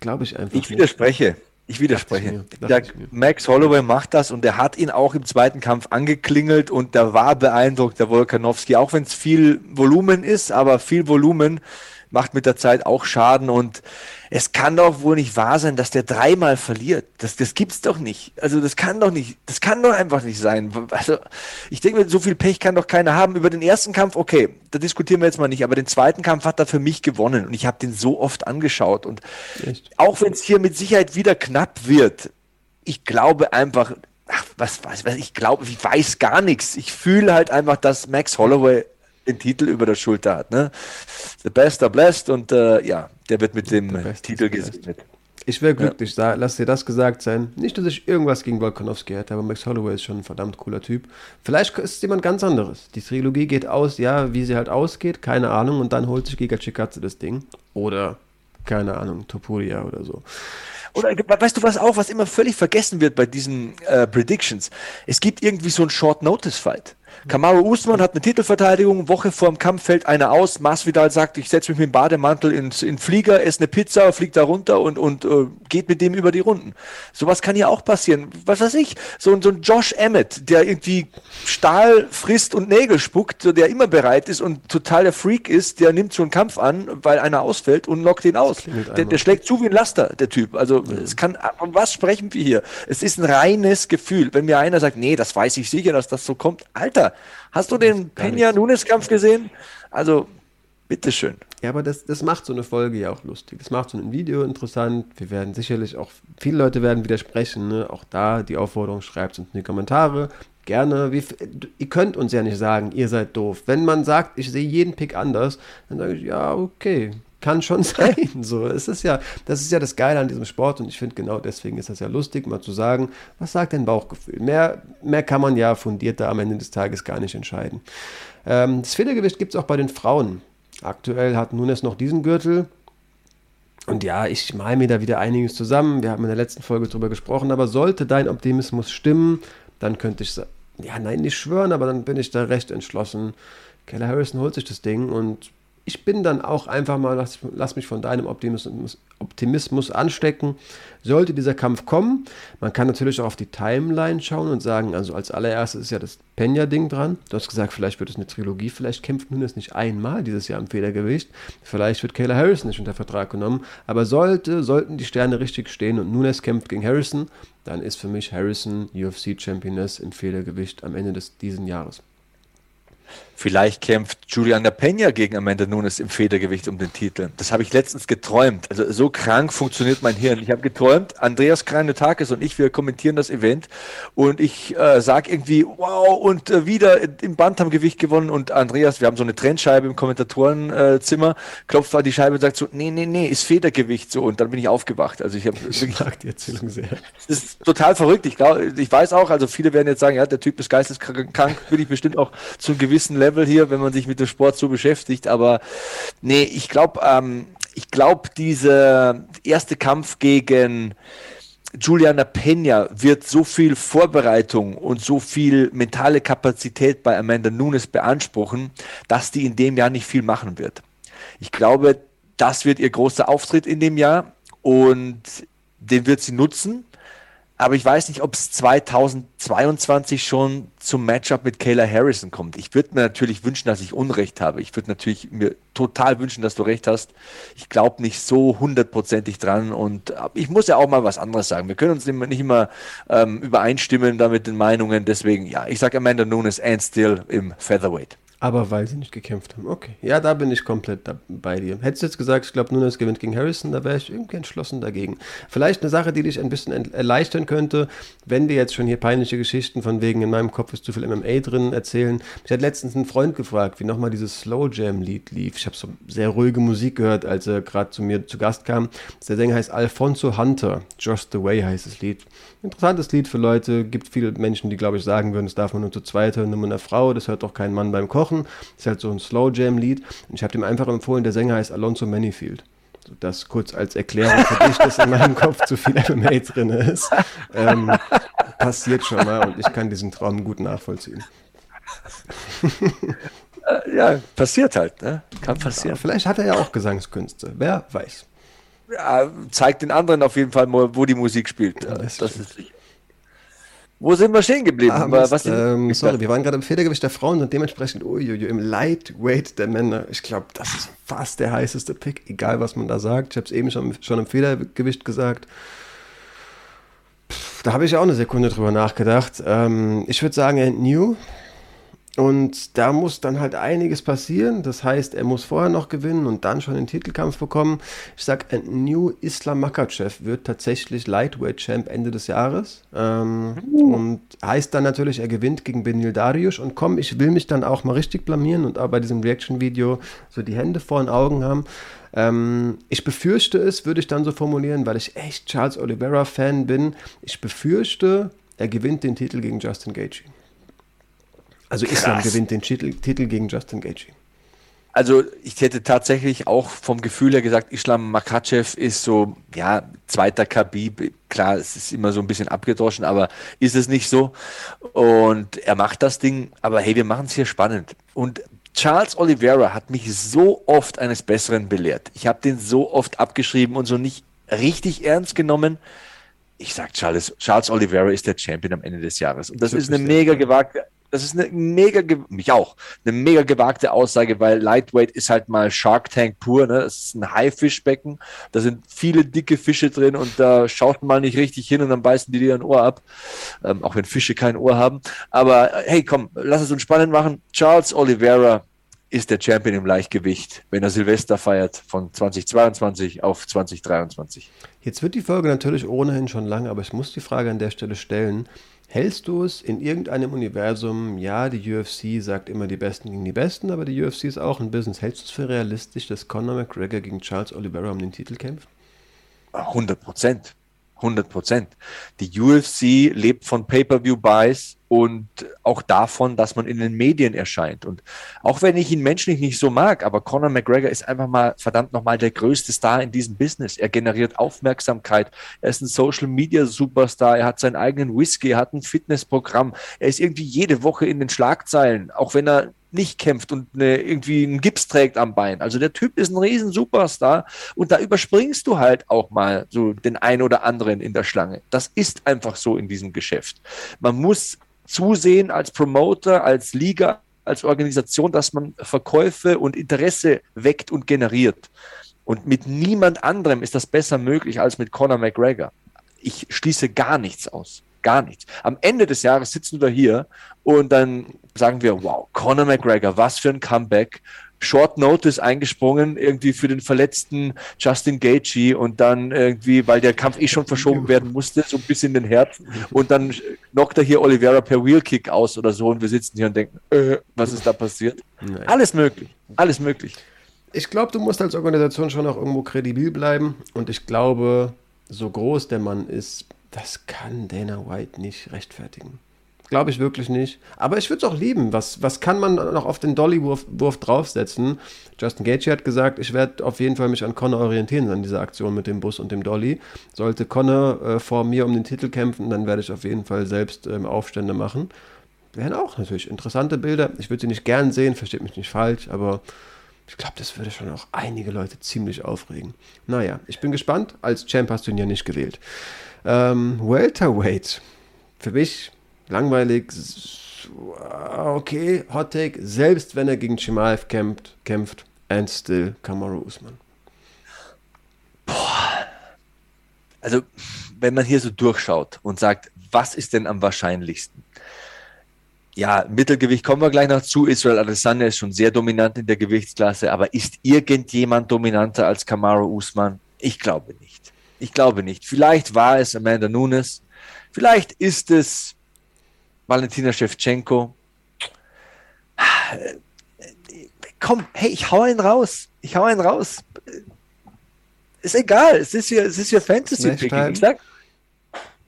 Glaube ich einfach. Ich widerspreche. Nicht. Ich widerspreche. Ich sag, Max Holloway macht das und er hat ihn auch im zweiten Kampf angeklingelt und der war beeindruckt, der Volkanowski, auch wenn es viel Volumen ist, aber viel Volumen macht mit der Zeit auch Schaden und es kann doch wohl nicht wahr sein, dass der dreimal verliert. Das, das gibt's doch nicht. Also das kann doch nicht, das kann doch einfach nicht sein. Also ich denke so viel Pech kann doch keiner haben. Über den ersten Kampf, okay, da diskutieren wir jetzt mal nicht, aber den zweiten Kampf hat er für mich gewonnen und ich habe den so oft angeschaut und Echt? auch wenn es hier mit Sicherheit wieder knapp wird, ich glaube einfach, ach, was, was, was ich glaube, ich weiß gar nichts. Ich fühle halt einfach, dass Max Holloway den Titel über der Schulter hat. Ne? The best are blessed und äh, ja, der wird mit dem Titel gesegnet. Ich wäre glücklich, ja. lass dir das gesagt sein. Nicht, dass ich irgendwas gegen Volkanovski hätte, aber Max Holloway ist schon ein verdammt cooler Typ. Vielleicht ist es jemand ganz anderes. Die Trilogie geht aus, ja, wie sie halt ausgeht, keine Ahnung, und dann holt sich Giga Chikatze das Ding. Oder, keine Ahnung, Topuria oder so. Oder weißt du was auch, was immer völlig vergessen wird bei diesen äh, Predictions? Es gibt irgendwie so einen Short-Notice-Fight. Kamaru Usman hat eine Titelverteidigung, Woche vor dem Kampf fällt einer aus, Masvidal sagt, ich setze mich mit dem Bademantel ins in Flieger, esse eine Pizza, fliegt da runter und, und uh, geht mit dem über die Runden. Sowas kann ja auch passieren. Was weiß ich, so, so ein Josh Emmett, der irgendwie Stahl frisst und Nägel spuckt, der immer bereit ist und total der Freak ist, der nimmt so einen Kampf an, weil einer ausfällt und lockt ihn aus. Der, der, schlägt zu wie ein Laster, der Typ. Also ja. es kann, von was sprechen wir hier? Es ist ein reines Gefühl. Wenn mir einer sagt, nee, das weiß ich sicher, dass das so kommt. Alter, Hast du den Peña Nunes Kampf gesehen? Also, bitteschön. Ja, aber das, das macht so eine Folge ja auch lustig. Das macht so ein Video interessant. Wir werden sicherlich auch, viele Leute werden widersprechen. Ne? Auch da die Aufforderung, schreibt uns in die Kommentare. Gerne. Wie, ihr könnt uns ja nicht sagen, ihr seid doof. Wenn man sagt, ich sehe jeden Pick anders, dann sage ich, ja, okay, kann schon sein. So, es ist ja, das ist ja das Geile an diesem Sport und ich finde genau deswegen ist das ja lustig, mal zu sagen, was sagt dein Bauchgefühl? Mehr, mehr kann man ja fundierter am Ende des Tages gar nicht entscheiden. Ähm, das Federgewicht gibt es auch bei den Frauen. Aktuell hat Nunes noch diesen Gürtel. Und ja, ich male mir da wieder einiges zusammen. Wir haben in der letzten Folge darüber gesprochen, aber sollte dein Optimismus stimmen, dann könnte ich, ja, nein, nicht schwören, aber dann bin ich da recht entschlossen. Keller Harrison holt sich das Ding und ich bin dann auch einfach mal, lass, lass, mich von deinem Optimismus, Optimismus anstecken. Sollte dieser Kampf kommen, man kann natürlich auch auf die Timeline schauen und sagen, also als allererstes ist ja das Penya-Ding dran. Du hast gesagt, vielleicht wird es eine Trilogie, vielleicht kämpft Nunes nicht einmal dieses Jahr im Federgewicht. Vielleicht wird Kayla Harrison nicht unter Vertrag genommen. Aber sollte, sollten die Sterne richtig stehen und Nunes kämpft gegen Harrison, dann ist für mich Harrison UFC-Championess im Federgewicht am Ende des diesen Jahres. Vielleicht kämpft Juliana Peña gegen Amanda Nunes im Federgewicht um den Titel. Das habe ich letztens geträumt. Also so krank funktioniert mein Hirn. Ich habe geträumt, Andreas Kranetakis und ich, wir kommentieren das Event und ich äh, sage irgendwie, wow, und äh, wieder im Bantamgewicht gewonnen und Andreas, wir haben so eine Trennscheibe im Kommentatorenzimmer, äh, klopft an die Scheibe und sagt so, nee, nee, nee, ist Federgewicht so und dann bin ich aufgewacht. Also ich habe wirklich... die Erzählung sehr. Das ist total verrückt. Ich, glaub, ich weiß auch, also viele werden jetzt sagen, ja, der Typ ist geisteskrank, will ich bestimmt auch zu einem gewissen Level hier, wenn man sich mit dem Sport so beschäftigt. Aber nee, ich glaube, ähm, ich glaube, dieser erste Kampf gegen Juliana Peña wird so viel Vorbereitung und so viel mentale Kapazität bei Amanda Nunes beanspruchen, dass die in dem Jahr nicht viel machen wird. Ich glaube, das wird ihr großer Auftritt in dem Jahr und den wird sie nutzen. Aber ich weiß nicht, ob es 2022 schon zum Matchup mit Kayla Harrison kommt. Ich würde mir natürlich wünschen, dass ich Unrecht habe. Ich würde natürlich mir total wünschen, dass du recht hast. Ich glaube nicht so hundertprozentig dran und ich muss ja auch mal was anderes sagen. Wir können uns nicht immer ähm, übereinstimmen da mit den Meinungen. Deswegen, ja, ich sage Amanda Nunes and still im Featherweight. Aber weil sie nicht gekämpft haben. Okay. Ja, da bin ich komplett bei dir. Hättest du jetzt gesagt, ich glaube, Nunes gewinnt gegen Harrison, da wäre ich irgendwie entschlossen dagegen. Vielleicht eine Sache, die dich ein bisschen erleichtern könnte, wenn wir jetzt schon hier peinliche Geschichten von wegen in meinem Kopf ist zu viel MMA drin erzählen. Ich hatte letztens einen Freund gefragt, wie nochmal dieses Slow Jam Lied lief. Ich habe so sehr ruhige Musik gehört, als er gerade zu mir zu Gast kam. Der Sänger heißt Alfonso Hunter. Just the Way heißt das Lied. Interessantes Lied für Leute. Gibt viele Menschen, die, glaube ich, sagen würden, das darf man nur zu zweit hören, nur mit einer Frau. Das hört doch kein Mann beim Kochen. Wochen. Ist halt so ein Slow Jam Lied. Und ich habe dem einfach empfohlen, der Sänger heißt Alonso Manifield. Das kurz als Erklärung für dich, dass in meinem Kopf zu viel MMA drin ist. Ähm, passiert schon mal und ich kann diesen Traum gut nachvollziehen. Äh, ja, passiert halt, ne? Kann passieren. vielleicht hat er ja auch Gesangskünste, wer weiß. Ja, zeigt den anderen auf jeden Fall, wo die Musik spielt. das, das ist sicher. Wo sind wir stehen geblieben? Ah, Mist, ähm, sorry, wir waren gerade im Federgewicht der Frauen und dementsprechend uiuiui, im Lightweight der Männer. Ich glaube, das ist fast der heißeste Pick, egal was man da sagt. Ich habe es eben schon, schon im Federgewicht gesagt. Pff, da habe ich auch eine Sekunde drüber nachgedacht. Ähm, ich würde sagen, New. Und da muss dann halt einiges passieren. Das heißt, er muss vorher noch gewinnen und dann schon den Titelkampf bekommen. Ich sag, ein New Islam Makachev wird tatsächlich Lightweight Champ Ende des Jahres. Ähm, uh. Und heißt dann natürlich, er gewinnt gegen Benil Darius. Und komm, ich will mich dann auch mal richtig blamieren und auch bei diesem Reaction-Video so die Hände vor den Augen haben. Ähm, ich befürchte es, würde ich dann so formulieren, weil ich echt Charles Oliveira-Fan bin. Ich befürchte, er gewinnt den Titel gegen Justin Gaethje. Also Krass. Islam gewinnt den Titel, Titel gegen Justin Gaethje. Also ich hätte tatsächlich auch vom Gefühl her gesagt, Islam Makachev ist so, ja, zweiter Khabib. Klar, es ist immer so ein bisschen abgedroschen, aber ist es nicht so. Und er macht das Ding, aber hey, wir machen es hier spannend. Und Charles Oliveira hat mich so oft eines Besseren belehrt. Ich habe den so oft abgeschrieben und so nicht richtig ernst genommen. Ich sage, Charles, Charles Oliveira ist der Champion am Ende des Jahres. Und das ist eine mega gewagte, das ist eine mega, mich auch, eine mega gewagte Aussage, weil Lightweight ist halt mal Shark Tank pur, ne? Das ist ein Haifischbecken, da sind viele dicke Fische drin und da schaut man mal nicht richtig hin und dann beißen die dir ein Ohr ab, ähm, auch wenn Fische kein Ohr haben. Aber hey, komm, lass es uns spannend machen. Charles Oliveira ist der Champion im Leichtgewicht, wenn er Silvester feiert von 2022 auf 2023. Jetzt wird die Folge natürlich ohnehin schon lang, aber ich muss die Frage an der Stelle stellen. Hältst du es in irgendeinem Universum, ja, die UFC sagt immer die Besten gegen die Besten, aber die UFC ist auch ein Business. Hältst du es für realistisch, dass Conor McGregor gegen Charles Oliveira um den Titel kämpft? 100 Prozent. 100 Prozent. Die UFC lebt von Pay-per-view-Buys und auch davon, dass man in den Medien erscheint. Und auch wenn ich ihn menschlich nicht so mag, aber Conor McGregor ist einfach mal verdammt nochmal der größte Star in diesem Business. Er generiert Aufmerksamkeit. Er ist ein Social Media Superstar. Er hat seinen eigenen Whisky, er hat ein Fitnessprogramm. Er ist irgendwie jede Woche in den Schlagzeilen, auch wenn er nicht kämpft und eine, irgendwie einen Gips trägt am Bein. Also der Typ ist ein riesen Superstar und da überspringst du halt auch mal so den einen oder anderen in der Schlange. Das ist einfach so in diesem Geschäft. Man muss zusehen als Promoter, als Liga, als Organisation, dass man Verkäufe und Interesse weckt und generiert. Und mit niemand anderem ist das besser möglich als mit Conor McGregor. Ich schließe gar nichts aus gar nichts. Am Ende des Jahres sitzen wir hier und dann sagen wir, wow, Conor McGregor, was für ein Comeback. Short Notice eingesprungen, irgendwie für den verletzten Justin Gaethje und dann irgendwie, weil der Kampf eh schon verschoben werden musste, so ein bisschen den Herzen und dann knockt er hier Oliveira per Wheelkick aus oder so und wir sitzen hier und denken, äh, was ist da passiert? Nein. Alles möglich, alles möglich. Ich glaube, du musst als Organisation schon auch irgendwo kredibil bleiben und ich glaube, so groß der Mann ist, das kann Dana White nicht rechtfertigen. Glaube ich wirklich nicht. Aber ich würde es auch lieben. Was, was kann man noch auf den Dolly-Wurf Wurf draufsetzen? Justin Gaethje hat gesagt, ich werde auf jeden Fall mich an Connor orientieren an dieser Aktion mit dem Bus und dem Dolly. Sollte Connor äh, vor mir um den Titel kämpfen, dann werde ich auf jeden Fall selbst ähm, Aufstände machen. Wären auch natürlich interessante Bilder. Ich würde sie nicht gern sehen, versteht mich nicht falsch, aber ich glaube, das würde schon auch einige Leute ziemlich aufregen. Naja, ich bin gespannt. Als Champ hast du ihn ja nicht gewählt. Ähm, Welterweight. Für mich langweilig. Okay, Hot Take. Selbst wenn er gegen Chimaev kämpft, kämpft and still Kamaru Usman. Boah. Also, wenn man hier so durchschaut und sagt, was ist denn am wahrscheinlichsten? Ja, Mittelgewicht kommen wir gleich noch zu. Israel Adesanya ist schon sehr dominant in der Gewichtsklasse, aber ist irgendjemand dominanter als Kamaru Usman? Ich glaube nicht. Ich glaube nicht. Vielleicht war es Amanda Nunes. Vielleicht ist es Valentina Shevchenko. Komm, hey, ich hau einen raus. Ich hau einen raus. Ist egal. Es ist hier, es ist hier Fantasy-Picking. Ich sag,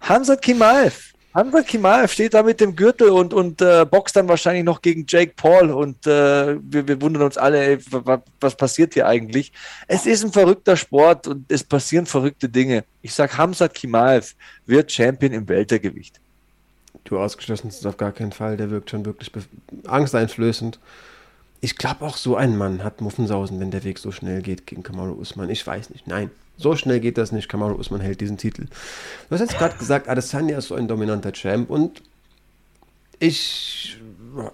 Hamzat Kimaev. Hamza Kimal steht da mit dem Gürtel und, und äh, boxt dann wahrscheinlich noch gegen Jake Paul und äh, wir, wir wundern uns alle, ey, was passiert hier eigentlich? Es ist ein verrückter Sport und es passieren verrückte Dinge. Ich sag, Hamza Kimaev wird Champion im Weltergewicht. Du ausgeschlossen ist auf gar keinen Fall, der wirkt schon wirklich angsteinflößend. Ich glaube auch so ein Mann hat Muffensausen, wenn der Weg so schnell geht gegen Kamaru Usman. Ich weiß nicht. Nein, so schnell geht das nicht. Kamaru Usman hält diesen Titel. Du hast jetzt gerade gesagt, Adesanya ist so ein dominanter Champ und ich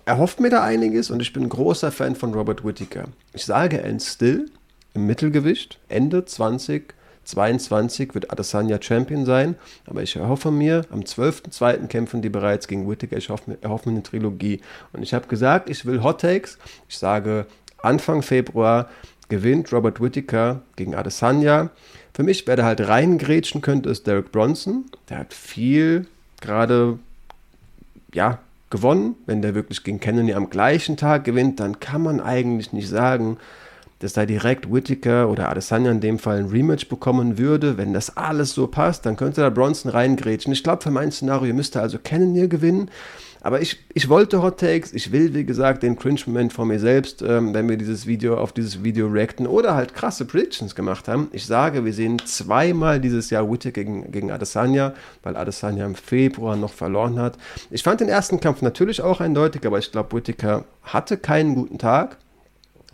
erhoffe mir da einiges und ich bin ein großer Fan von Robert Whittaker. Ich sage ein Still im Mittelgewicht Ende 20 22 wird Adesanya Champion sein, aber ich erhoffe mir, am 12.02. kämpfen die bereits gegen Whittaker. Ich erhoffe erhoffe mir eine Trilogie. Und ich habe gesagt, ich will Hot Takes. Ich sage, Anfang Februar gewinnt Robert Whittaker gegen Adesanya. Für mich, wer da halt reingrätschen könnte, ist Derek Bronson. Der hat viel gerade, ja, gewonnen. Wenn der wirklich gegen Kennedy am gleichen Tag gewinnt, dann kann man eigentlich nicht sagen, dass da direkt Whittaker oder Adesanya in dem Fall ein Rematch bekommen würde. Wenn das alles so passt, dann könnte da Bronson reingrätschen. Ich glaube, für mein Szenario müsste also Cannonier gewinnen. Aber ich, ich wollte Hot Takes, ich will, wie gesagt, den Cringe-Moment von mir selbst, ähm, wenn wir dieses Video auf dieses Video reacten oder halt krasse Predictions gemacht haben. Ich sage, wir sehen zweimal dieses Jahr Whittaker gegen, gegen Adesanya, weil Adesanya im Februar noch verloren hat. Ich fand den ersten Kampf natürlich auch eindeutig, aber ich glaube, Whittaker hatte keinen guten Tag.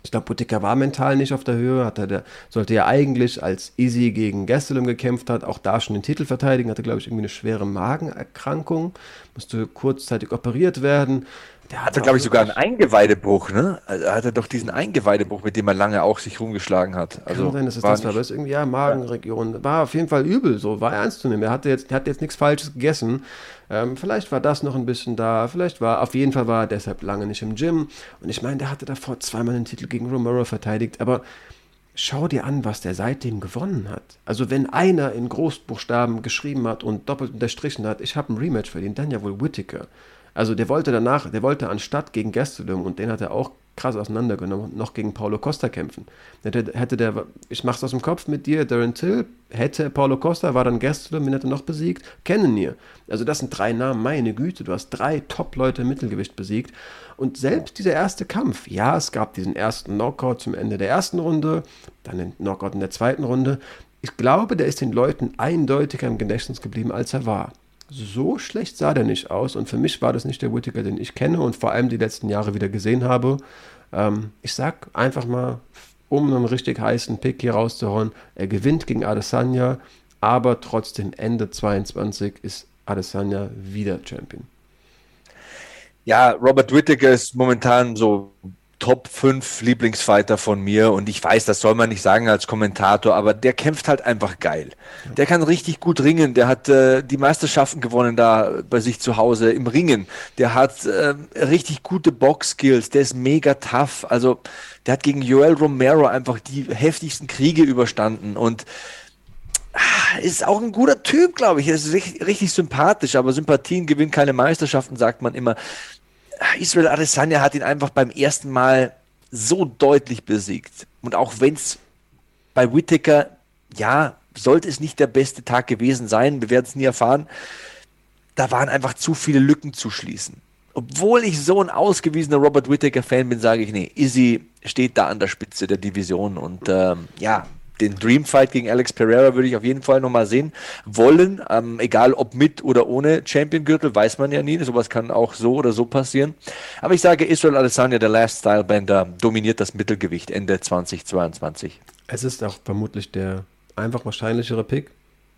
Ich glaube, Butika war mental nicht auf der Höhe, hatte der, sollte ja eigentlich als Easy gegen Gastelum gekämpft hat, auch da schon den Titel verteidigen, hatte, glaube ich, irgendwie eine schwere Magenerkrankung, musste kurzzeitig operiert werden. Der hatte, glaube ich, sogar einen Eingeweidebruch, ne? Also er hatte doch diesen Eingeweidebruch, mit dem er lange auch sich rumgeschlagen hat. Also Kann sein, dass es das war, aber es ist irgendwie, ja, Magenregion. War auf jeden Fall übel, so, war ernst zu nehmen. Er hatte jetzt, er hat jetzt nichts Falsches gegessen. Ähm, vielleicht war das noch ein bisschen da, vielleicht war, auf jeden Fall war er deshalb lange nicht im Gym. Und ich meine, der hatte davor zweimal den Titel gegen Romero verteidigt, aber schau dir an, was der seitdem gewonnen hat. Also wenn einer in Großbuchstaben geschrieben hat und doppelt unterstrichen hat, ich habe ein Rematch verdient, dann ja wohl Whittaker. Also der wollte danach, der wollte anstatt gegen Gastelum, und den hat er auch krass auseinandergenommen, noch gegen Paulo Costa kämpfen. Hätte, hätte der, ich mach's aus dem Kopf mit dir, Darren Till, hätte Paulo Costa, war dann Gastelum, wen hätte noch besiegt? Cannonier. Also das sind drei Namen, meine Güte, du hast drei Top-Leute im Mittelgewicht besiegt. Und selbst dieser erste Kampf, ja, es gab diesen ersten Knockout zum Ende der ersten Runde, dann den Knockout in der zweiten Runde. Ich glaube, der ist den Leuten eindeutiger im Gedächtnis geblieben, als er war so schlecht sah der nicht aus. Und für mich war das nicht der Whittaker, den ich kenne und vor allem die letzten Jahre wieder gesehen habe. Ähm, ich sag einfach mal, um einen richtig heißen Pick hier rauszuhauen, er gewinnt gegen Adesanya, aber trotzdem Ende 22 ist Adesanya wieder Champion. Ja, Robert Whittaker ist momentan so Top 5 Lieblingsfighter von mir und ich weiß, das soll man nicht sagen als Kommentator, aber der kämpft halt einfach geil. Der kann richtig gut ringen, der hat äh, die Meisterschaften gewonnen da bei sich zu Hause im Ringen. Der hat äh, richtig gute Box-Skills, der ist mega tough. Also der hat gegen Joel Romero einfach die heftigsten Kriege überstanden und ah, ist auch ein guter Typ, glaube ich. Er ist richtig, richtig sympathisch, aber Sympathien gewinnen keine Meisterschaften, sagt man immer. Israel Adesanya hat ihn einfach beim ersten Mal so deutlich besiegt. Und auch wenn es bei Whittaker, ja, sollte es nicht der beste Tag gewesen sein, wir werden es nie erfahren, da waren einfach zu viele Lücken zu schließen. Obwohl ich so ein ausgewiesener Robert Whittaker-Fan bin, sage ich, nee, Izzy steht da an der Spitze der Division und ähm, ja, den Dreamfight gegen Alex Pereira würde ich auf jeden Fall nochmal sehen wollen. Ähm, egal ob mit oder ohne Champion-Gürtel, weiß man ja nie. Sowas kann auch so oder so passieren. Aber ich sage, Israel Adesanya, der Last Style Bender, dominiert das Mittelgewicht Ende 2022. Es ist auch vermutlich der einfach wahrscheinlichere Pick.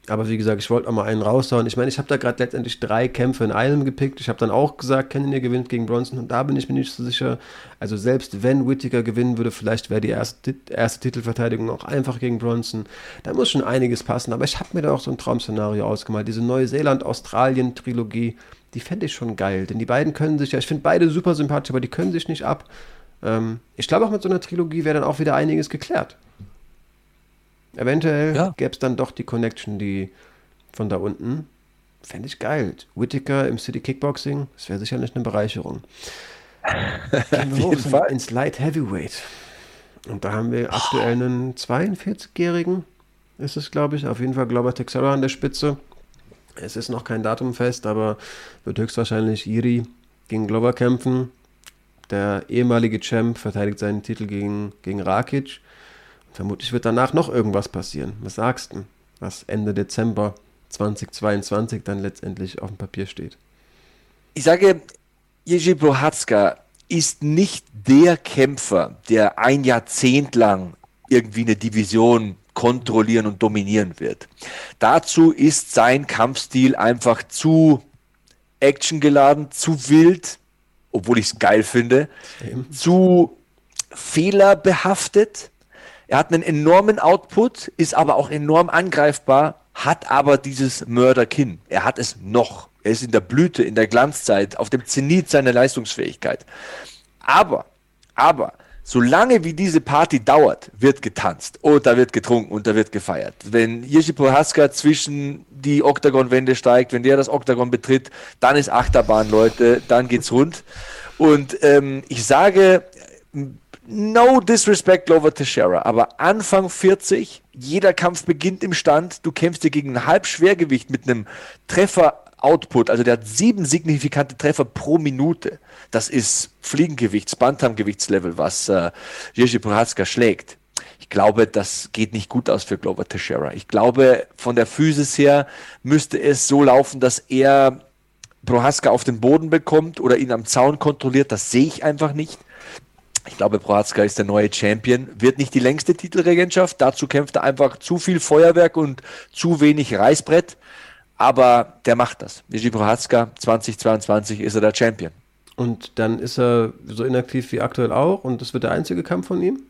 Aber wie gesagt, ich wollte auch mal einen raushauen. Ich meine, ich habe da gerade letztendlich drei Kämpfe in einem gepickt. Ich habe dann auch gesagt, Cannonier gewinnt gegen Bronson und da bin ich mir nicht so sicher. Also selbst wenn Whittaker gewinnen würde, vielleicht wäre die erste, erste Titelverteidigung auch einfach gegen Bronson. Da muss schon einiges passen. Aber ich habe mir da auch so ein Traum-Szenario ausgemalt. Diese Neuseeland-Australien-Trilogie, die fände ich schon geil. Denn die beiden können sich ja, ich finde beide super sympathisch, aber die können sich nicht ab. Ähm, ich glaube auch mit so einer Trilogie wäre dann auch wieder einiges geklärt. Eventuell ja. gäbe es dann doch die Connection, die von da unten. Fände ich geil. Whittaker im City Kickboxing, das wäre sicherlich eine Bereicherung. Hoch ins Light Heavyweight. Und da haben wir oh. aktuell einen 42-Jährigen, ist es, glaube ich. Auf jeden Fall Glover Texera an der Spitze. Es ist noch kein Datum fest, aber wird höchstwahrscheinlich Iri gegen Glover kämpfen. Der ehemalige Champ verteidigt seinen Titel gegen, gegen Rakic. Vermutlich wird danach noch irgendwas passieren. Was sagst du? Was Ende Dezember 2022 dann letztendlich auf dem Papier steht. Ich sage, Jerzy Prohatzka ist nicht der Kämpfer, der ein Jahrzehnt lang irgendwie eine Division kontrollieren und dominieren wird. Dazu ist sein Kampfstil einfach zu actiongeladen, zu wild, obwohl ich es geil finde, Eben. zu fehlerbehaftet Er hat einen enormen Output, ist aber auch enorm angreifbar, hat aber dieses Mörderkinn. Er hat es noch. Er ist in der Blüte, in der Glanzzeit, auf dem Zenit seiner Leistungsfähigkeit. Aber, aber, solange wie diese Party dauert, wird getanzt und da wird getrunken und da wird gefeiert. Wenn Jiří Prohaska zwischen die Oktagonwände steigt, wenn der das Oktagon betritt, dann ist Achterbahn, Leute, dann geht's rund. Und ähm, ich sage, no disrespect Glover Teixeira, aber Anfang 40, jeder Kampf beginnt im Stand, du kämpfst dir gegen ein Halbschwergewicht mit einem Treffer Output, also der hat sieben signifikante Treffer pro Minute. Das ist Fliegengewichts, Bantamgewichtslevel, was äh, Jerzy Prohatzka schlägt. Ich glaube, das geht nicht gut aus für Glover Teixeira. Ich glaube, von der Physis her müsste es so laufen, dass er Prohaska auf den Boden bekommt oder ihn am Zaun kontrolliert. Das sehe ich einfach nicht. Ich glaube, Prohatzka ist der neue Champion. Wird nicht die längste Titelregentschaft. Dazu kämpft er einfach zu viel Feuerwerk und zu wenig Reißbrett. Aber der macht das. Vigi Prohatzka, 2022 ist er der Champion. Und dann ist er so inaktiv wie aktuell auch und das wird der einzige Kampf von ihm?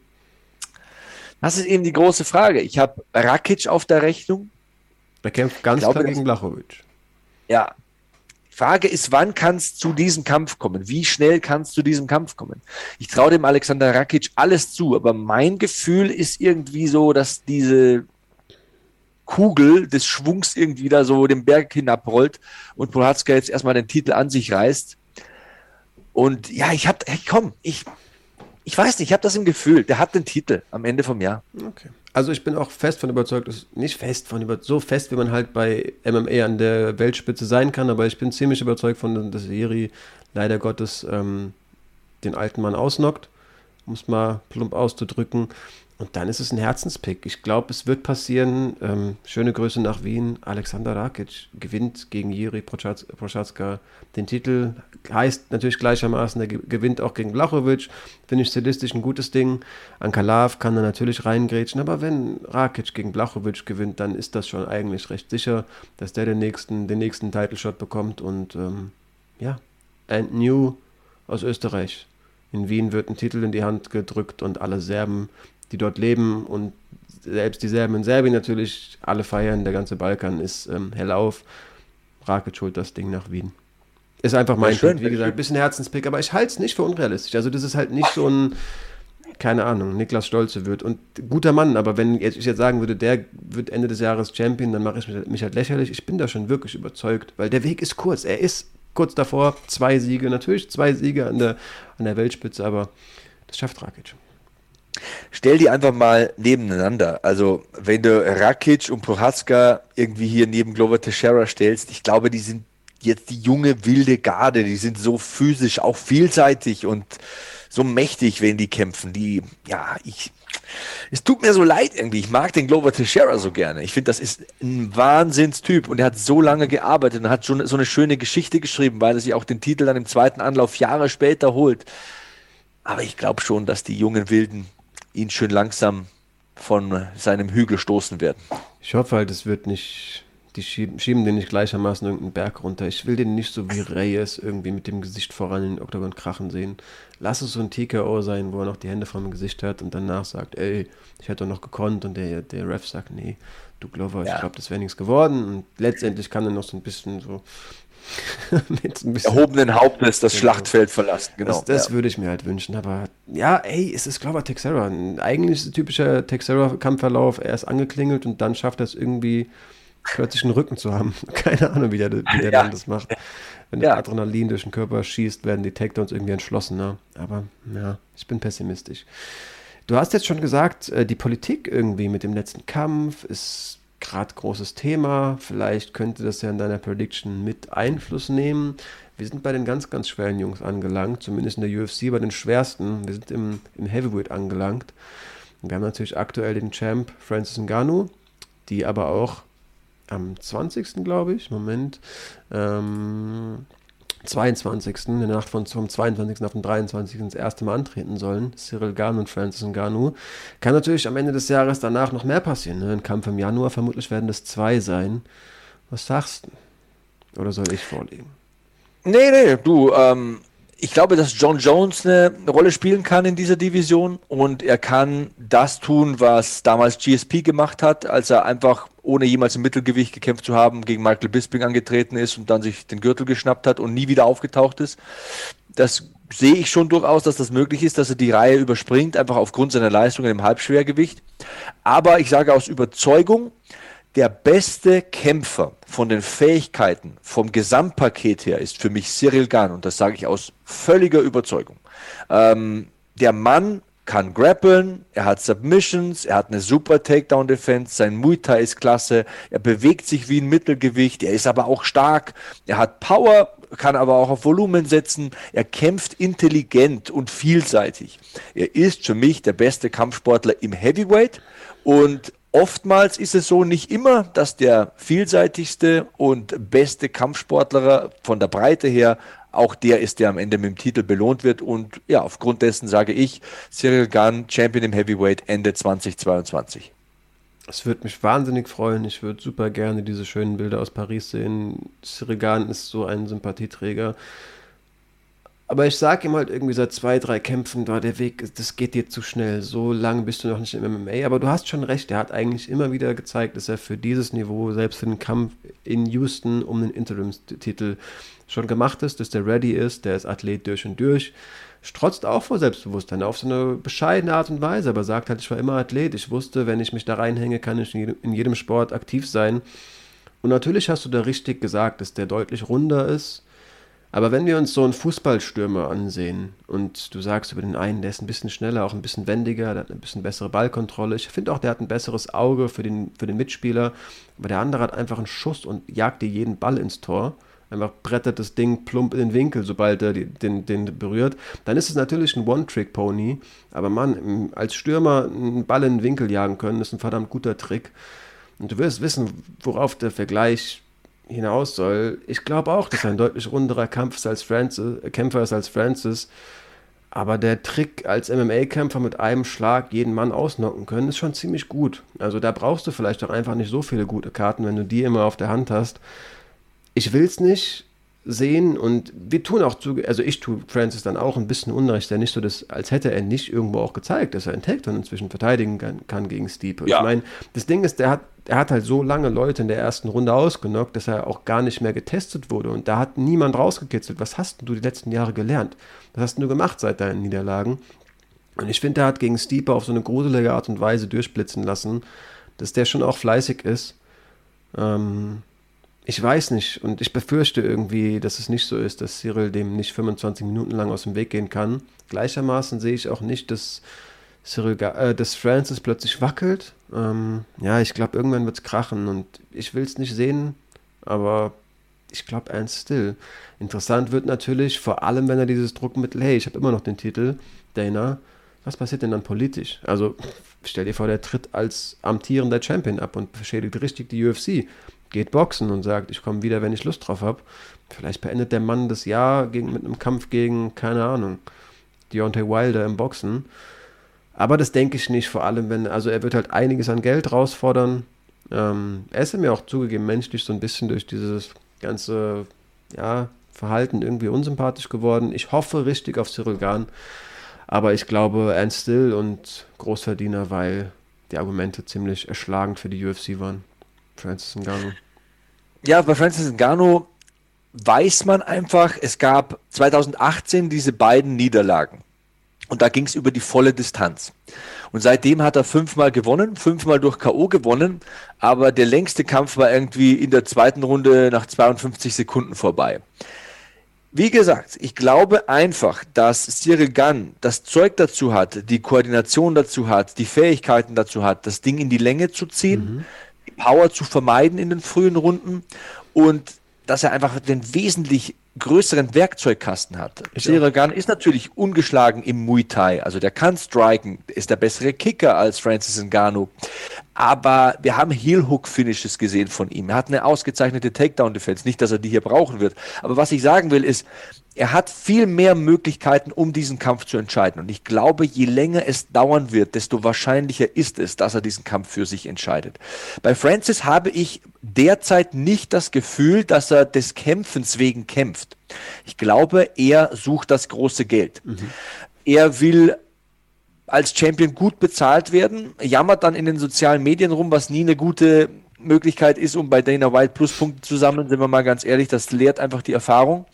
Das ist eben die große Frage. Ich habe Rakic auf der Rechnung. Er kämpft ganz glaube, klar gegen Blachowicz. Ja. Frage ist, wann kannst zu diesem Kampf kommen? Wie schnell kannst zu diesem Kampf kommen? Ich traue dem Alexander Rakic alles zu, aber mein Gefühl ist irgendwie so, dass diese Kugel des Schwungs irgendwie da so den Berg hinabrollt und Prohatzka jetzt erstmal den Titel an sich reißt. Und ja, ich habe, hey, komm, ich, ich weiß nicht, ich habe das im Gefühl, der hat den Titel am Ende vom Jahr. Okay. Also ich bin auch fest von überzeugt, nicht fest von überzeugt, so fest, wie man halt bei MMA an der Weltspitze sein kann, aber ich bin ziemlich überzeugt von, dass Eri leider Gottes ähm, den alten Mann ausnockt, um es mal plump auszudrücken. Und dann ist es ein Herzenspick. Ich glaube, es wird passieren. Ähm, schöne Grüße nach Wien. Alexander Rakic gewinnt gegen Jiri Prochaska den Titel. Heißt natürlich gleichermaßen, er gewinnt auch gegen Blachowicz. Finde ich stilistisch ein gutes Ding. Ankalav kann da natürlich reingrätschen. Aber wenn Rakic gegen Blachowicz gewinnt, dann ist das schon eigentlich recht sicher, dass der den nächsten, den nächsten Title-Shot bekommt. Und ähm, ja, and new aus Österreich. In Wien wird ein Titel in die Hand gedrückt und alle Serben die dort leben und selbst die Serben in Serbien natürlich alle feiern, der ganze Balkan ist ähm, hellauf. Rakic holt das Ding nach Wien. Ist einfach mein schön, Wie gesagt, ein bisschen Herzenspick, aber ich halte es nicht für unrealistisch. Also das ist halt nicht so ein, keine Ahnung, Niklas Stolze wird. Und guter Mann, aber wenn ich jetzt sagen würde, der wird Ende des Jahres Champion, dann mache ich mich halt lächerlich. Ich bin da schon wirklich überzeugt, weil der Weg ist kurz. Er ist kurz davor, zwei Siege, natürlich zwei Siege an der, an der Weltspitze, aber das schafft Rakic. Stell die einfach mal nebeneinander. Also, wenn du Rakic und Prohaska irgendwie hier neben Glover Teixeira stellst, ich glaube, die sind jetzt die junge, wilde Garde, die sind so physisch auch vielseitig und so mächtig, wenn die kämpfen. Die, ja, ich, es tut mir so leid irgendwie. Ich mag den Glover Teixeira so gerne. Ich finde, das ist ein Wahnsinnstyp und er hat so lange gearbeitet und hat schon so eine schöne Geschichte geschrieben, weil er sich auch den Titel dann im zweiten Anlauf Jahre später holt. Aber ich glaube schon, dass die jungen Wilden ihn schön langsam von seinem Hügel stoßen werden. Ich hoffe halt, es wird nicht, die schieben, schieben den nicht gleichermaßen irgendeinen Berg runter. Ich will den nicht so wie Reyes irgendwie mit dem Gesicht voran in den Oktagon krachen sehen. Lass es so ein TKO sein, wo er noch die Hände vom Gesicht hat und danach sagt, ey, ich hätte doch noch gekonnt und der, der Ref sagt, nee, du Glover, ja. ich glaube, das wäre nichts geworden. Und letztendlich kann er noch so ein bisschen so mit ein bisschen erhobenen Hauptes das genau. Schlachtfeld verlassen. Genau. Das, das ja. würde ich mir halt wünschen. Aber ja, ey, es ist Glover Texera. Eigentlich ist es ein typischer Texera-Kampfverlauf. Er ist angeklingelt und dann schafft er es irgendwie plötzlich einen Rücken zu haben. Keine Ahnung, wie der, wie der ja. dann das macht. Wenn ja. der Adrenalin durch den Körper schießt, werden die Takedowns irgendwie entschlossen. Ne? Aber ja, ich bin pessimistisch. Du hast jetzt schon gesagt, äh, die Politik irgendwie mit dem letzten Kampf ist gerade großes Thema. Vielleicht könnte das ja in deiner Prediction mit Einfluss nehmen. Wir sind bei den ganz, ganz schweren Jungs angelangt, zumindest in der UFC bei den schwersten. Wir sind im, im Heavyweight angelangt. Und wir haben natürlich aktuell den Champ Francis Ngannou, die aber auch am 20. glaube ich, Moment, ähm, 22. in der Nacht von, vom 22. auf den 23. das erste Mal antreten sollen, Cyril Gahn und Francis Ngannou. Kann natürlich am Ende des Jahres danach noch mehr passieren. Ne? Ein Kampf im Januar, vermutlich werden das zwei sein. Was sagst du? Oder soll ich vorlegen? Nee, nee, du, ähm, ich glaube, dass John Jones eine Rolle spielen kann in dieser Division und er kann das tun, was damals GSP gemacht hat, als er einfach ohne jemals im Mittelgewicht gekämpft zu haben, gegen Michael Bisping angetreten ist und dann sich den Gürtel geschnappt hat und nie wieder aufgetaucht ist. Das sehe ich schon durchaus, dass das möglich ist, dass er die Reihe überspringt, einfach aufgrund seiner Leistungen im Halbschwergewicht. Aber ich sage aus Überzeugung, der beste Kämpfer von den Fähigkeiten, vom Gesamtpaket her, ist für mich Cyril Gahn und das sage ich aus völliger Überzeugung. Ähm, der Mann kann grappeln, er hat Submissions, er hat eine super Takedown-Defense, sein Muay Thai ist klasse, er bewegt sich wie ein Mittelgewicht, er ist aber auch stark, er hat Power, kann aber auch auf Volumen setzen, er kämpft intelligent und vielseitig. Er ist für mich der beste Kampfsportler im Heavyweight und Oftmals ist es so nicht immer, dass der vielseitigste und beste Kampfsportler von der Breite her auch der ist, der am Ende mit dem Titel belohnt wird. Und ja, aufgrund dessen sage ich, Cyril Gunn, Champion im Heavyweight Ende 2022. Es würde mich wahnsinnig freuen. Ich würde super gerne diese schönen Bilder aus Paris sehen. Cyril Gunn ist so ein Sympathieträger. Aber ich sage ihm halt irgendwie seit zwei, drei Kämpfen, da der Weg, das geht dir zu schnell. So lange bist du noch nicht im MMA. Aber du hast schon recht, er hat eigentlich immer wieder gezeigt, dass er für dieses Niveau, selbst für den Kampf in Houston um den Interimstitel schon gemacht ist, dass der ready ist, der ist Athlet durch und durch. Strotzt auch vor Selbstbewusstsein, auf so eine bescheidene Art und Weise, aber sagt halt, ich war immer Athlet. Ich wusste, wenn ich mich da reinhänge, kann ich in jedem Sport aktiv sein. Und natürlich hast du da richtig gesagt, dass der deutlich runder ist aber wenn wir uns so einen Fußballstürmer ansehen und du sagst über den einen, der ist ein bisschen schneller, auch ein bisschen wendiger, der hat ein bisschen bessere Ballkontrolle. Ich finde auch, der hat ein besseres Auge für den, für den Mitspieler. Aber der andere hat einfach einen Schuss und jagt dir jeden Ball ins Tor. Einfach brettert das Ding plump in den Winkel, sobald er den, den berührt. Dann ist es natürlich ein One-Trick-Pony. Aber man, als Stürmer einen Ball in den Winkel jagen können, ist ein verdammt guter Trick. Und du wirst wissen, worauf der Vergleich hinaus soll. Ich glaube auch, dass er ein deutlich runderer Kampf ist als Francis, äh, Kämpfer ist als Francis. Aber der Trick, als MMA-Kämpfer mit einem Schlag jeden Mann ausnocken können, ist schon ziemlich gut. Also da brauchst du vielleicht auch einfach nicht so viele gute Karten, wenn du die immer auf der Hand hast. Ich will es nicht, sehen und wir tun auch zu, also ich tue Francis dann auch ein bisschen Unrecht, der nicht so das, als hätte er nicht irgendwo auch gezeigt, dass er einen Takedown inzwischen verteidigen kann, kann gegen Stipe. Ja. Ich meine, das Ding ist, der hat, er hat halt so lange Leute in der ersten Runde ausgenockt, dass er auch gar nicht mehr getestet wurde und da hat niemand rausgekitzelt. Was hast du die letzten Jahre gelernt? Was hast du gemacht seit deinen Niederlagen? Und ich finde, er hat gegen Stipe auf so eine gruselige Art und Weise durchblitzen lassen, dass der schon auch fleißig ist. Ähm, ich weiß nicht und ich befürchte irgendwie, dass es nicht so ist, dass Cyril dem nicht 25 Minuten lang aus dem Weg gehen kann. Gleichermaßen sehe ich auch nicht, dass Cyril, äh, dass Francis plötzlich wackelt. Ähm, ja, ich glaube, irgendwann wird es krachen und ich will es nicht sehen, aber ich glaube ernst still. Interessant wird natürlich, vor allem wenn er dieses Druckmittel, hey, ich habe immer noch den Titel, Dana, was passiert denn dann politisch? Also stell dir vor, der tritt als amtierender Champion ab und beschädigt richtig die UFC geht boxen und sagt, ich komme wieder, wenn ich Lust drauf habe. Vielleicht beendet der Mann das Jahr gegen, mit einem Kampf gegen, keine Ahnung, Deontay Wilder im Boxen. Aber das denke ich nicht, vor allem wenn, also er wird halt einiges an Geld rausfordern. Ähm, er ist mir auch zugegeben menschlich so ein bisschen durch dieses ganze, ja, Verhalten irgendwie unsympathisch geworden. Ich hoffe richtig auf Cyril Gahn, aber ich glaube Ernst Still und Großverdiener, weil die Argumente ziemlich erschlagend für die UFC waren. Francis Ngannou. Ja, bei Francis Ngannou weiß man einfach, es gab 2018 diese beiden Niederlagen. Und da ging es über die volle Distanz. Und seitdem hat er fünfmal gewonnen, fünfmal durch K.O. gewonnen, aber der längste Kampf war irgendwie in der zweiten Runde nach 52 Sekunden vorbei. Wie gesagt, ich glaube einfach, dass Cyril Gunn das Zeug dazu hat, die Koordination dazu hat, die Fähigkeiten dazu hat, das Ding in die Länge zu ziehen. Mhm Power zu vermeiden in den frühen Runden und dass er einfach den wesentlich größeren Werkzeugkasten hat. Seragan ist natürlich ungeschlagen im Muay Thai, also der kann striken, ist der bessere Kicker als Francis Ngannou. Aber wir haben Heel-Hook-Finishes gesehen von ihm. Er hat eine ausgezeichnete Takedown-Defense. Nicht, dass er die hier brauchen wird. Aber was ich sagen will, ist, er hat viel mehr Möglichkeiten, um diesen Kampf zu entscheiden. Und ich glaube, je länger es dauern wird, desto wahrscheinlicher ist es, dass er diesen Kampf für sich entscheidet. Bei Francis habe ich derzeit nicht das Gefühl, dass er des Kämpfens wegen kämpft. Ich glaube, er sucht das große Geld. Mhm. Er will als Champion gut bezahlt werden, jammert dann in den sozialen Medien rum, was nie eine gute Möglichkeit ist, um bei Dana White Pluspunkte zu sammeln, sind wir mal ganz ehrlich, das lehrt einfach die Erfahrung.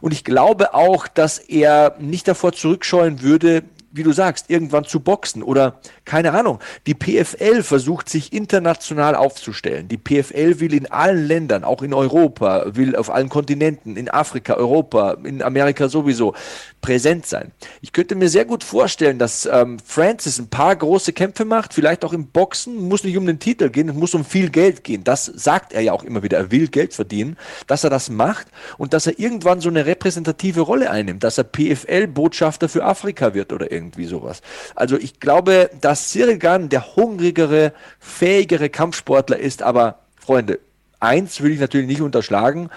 Und ich glaube auch, dass er nicht davor zurückscheuen würde, wie du sagst, irgendwann zu boxen oder keine Ahnung. Die PFL versucht sich international aufzustellen. Die PFL will in allen Ländern, auch in Europa, will auf allen Kontinenten, in Afrika, Europa, in Amerika sowieso, präsent sein. Ich könnte mir sehr gut vorstellen, dass ähm, Francis ein paar große Kämpfe macht, vielleicht auch im Boxen, muss nicht um den Titel gehen, muss um viel Geld gehen. Das sagt er ja auch immer wieder. Er will Geld verdienen, dass er das macht und dass er irgendwann so eine repräsentative Rolle einnimmt, dass er PFL-Botschafter für Afrika wird oder irgendwie sowas. Also ich glaube, dass Cyril Gann der hungrigere, fähigere Kampfsportler ist, aber Freunde, eins will ich natürlich nicht unterschlagen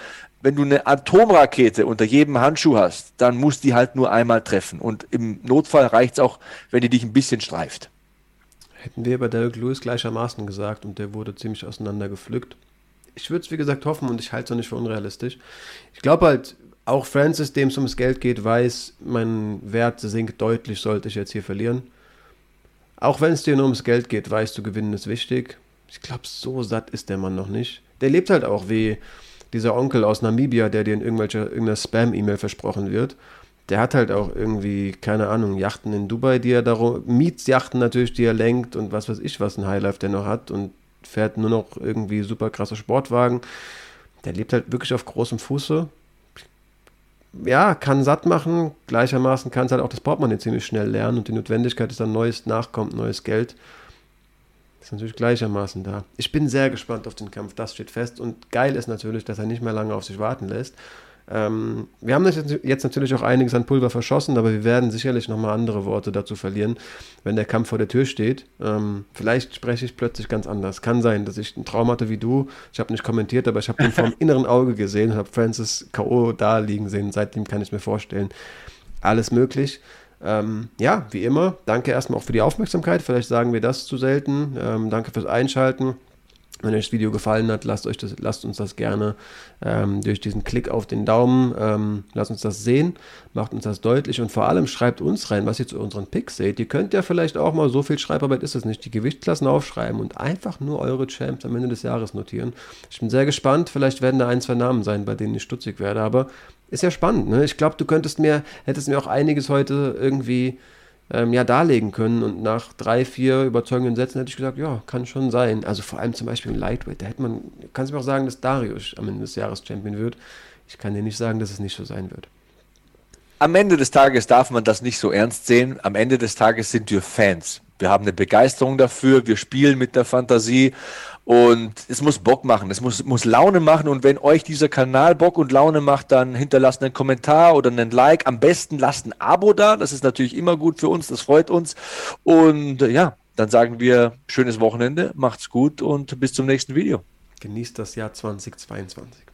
wenn du eine Atomrakete unter jedem Handschuh hast, dann muss die halt nur einmal treffen. Und im Notfall reicht es auch, wenn die dich ein bisschen streift. Hätten wir bei Derek Lewis gleichermaßen gesagt und der wurde ziemlich auseinander gepflückt. Ich würde es wie gesagt hoffen und ich halte es auch nicht für unrealistisch. Ich glaube halt, auch Francis, dem es ums Geld geht, weiß, mein Wert sinkt deutlich, sollte ich jetzt hier verlieren. Auch wenn es dir nur ums Geld geht, weißt du, gewinnen ist wichtig. Ich glaube, so satt ist der Mann noch nicht. Der lebt halt auch wie dieser Onkel aus Namibia, der dir in irgendwelche, irgendeiner Spam-E-Mail versprochen wird, der hat halt auch irgendwie, keine Ahnung, Yachten in Dubai, die er darum, Mietsjachten natürlich, die er lenkt und was weiß ich, was ein Highlife der noch hat und fährt nur noch irgendwie super krasse Sportwagen. Der lebt halt wirklich auf großem Fuße. Ja, kann satt machen. Gleichermaßen kann es halt auch das Portemonnaie ziemlich schnell lernen und die Notwendigkeit, dass dann neues nachkommt, neues Geld ist natürlich gleichermaßen da. Ich bin sehr gespannt auf den Kampf, das steht fest. Und geil ist natürlich, dass er nicht mehr lange auf sich warten lässt. Ähm, wir haben jetzt natürlich auch einiges an Pulver verschossen, aber wir werden sicherlich nochmal andere Worte dazu verlieren, wenn der Kampf vor der Tür steht. Ähm, vielleicht spreche ich plötzlich ganz anders. Kann sein, dass ich ein Traum hatte wie du. Ich habe nicht kommentiert, aber ich habe ihn vom inneren Auge gesehen und habe Francis K.O. da liegen sehen. Seitdem kann ich mir vorstellen, alles möglich. Ähm, ja, wie immer, danke erstmal auch für die Aufmerksamkeit. Vielleicht sagen wir das zu selten. Ähm, danke fürs Einschalten. Wenn euch das Video gefallen hat, lasst, euch das, lasst uns das gerne ähm, durch diesen Klick auf den Daumen, ähm, lasst uns das sehen, macht uns das deutlich und vor allem schreibt uns rein, was ihr zu unseren Picks seht. Ihr könnt ja vielleicht auch mal, so viel Schreibarbeit ist es nicht, die Gewichtsklassen aufschreiben und einfach nur eure Champs am Ende des Jahres notieren. Ich bin sehr gespannt, vielleicht werden da ein, zwei Namen sein, bei denen ich stutzig werde, aber ist ja spannend. Ne? Ich glaube, du könntest mir, hättest mir auch einiges heute irgendwie ähm, ja, darlegen können und nach drei, vier überzeugenden Sätzen hätte ich gesagt, ja, kann schon sein. Also vor allem zum Beispiel im Lightweight, da hätte man, kannst du mir auch sagen, dass Darius am Ende des Jahres Champion wird. Ich kann dir nicht sagen, dass es nicht so sein wird. Am Ende des Tages darf man das nicht so ernst sehen. Am Ende des Tages sind wir Fans. Wir haben eine Begeisterung dafür, wir spielen mit der Fantasie und es muss Bock machen, es muss, muss Laune machen. Und wenn euch dieser Kanal Bock und Laune macht, dann hinterlasst einen Kommentar oder einen Like. Am besten lasst ein Abo da. Das ist natürlich immer gut für uns, das freut uns. Und äh, ja, dann sagen wir schönes Wochenende, macht's gut und bis zum nächsten Video. Genießt das Jahr 2022.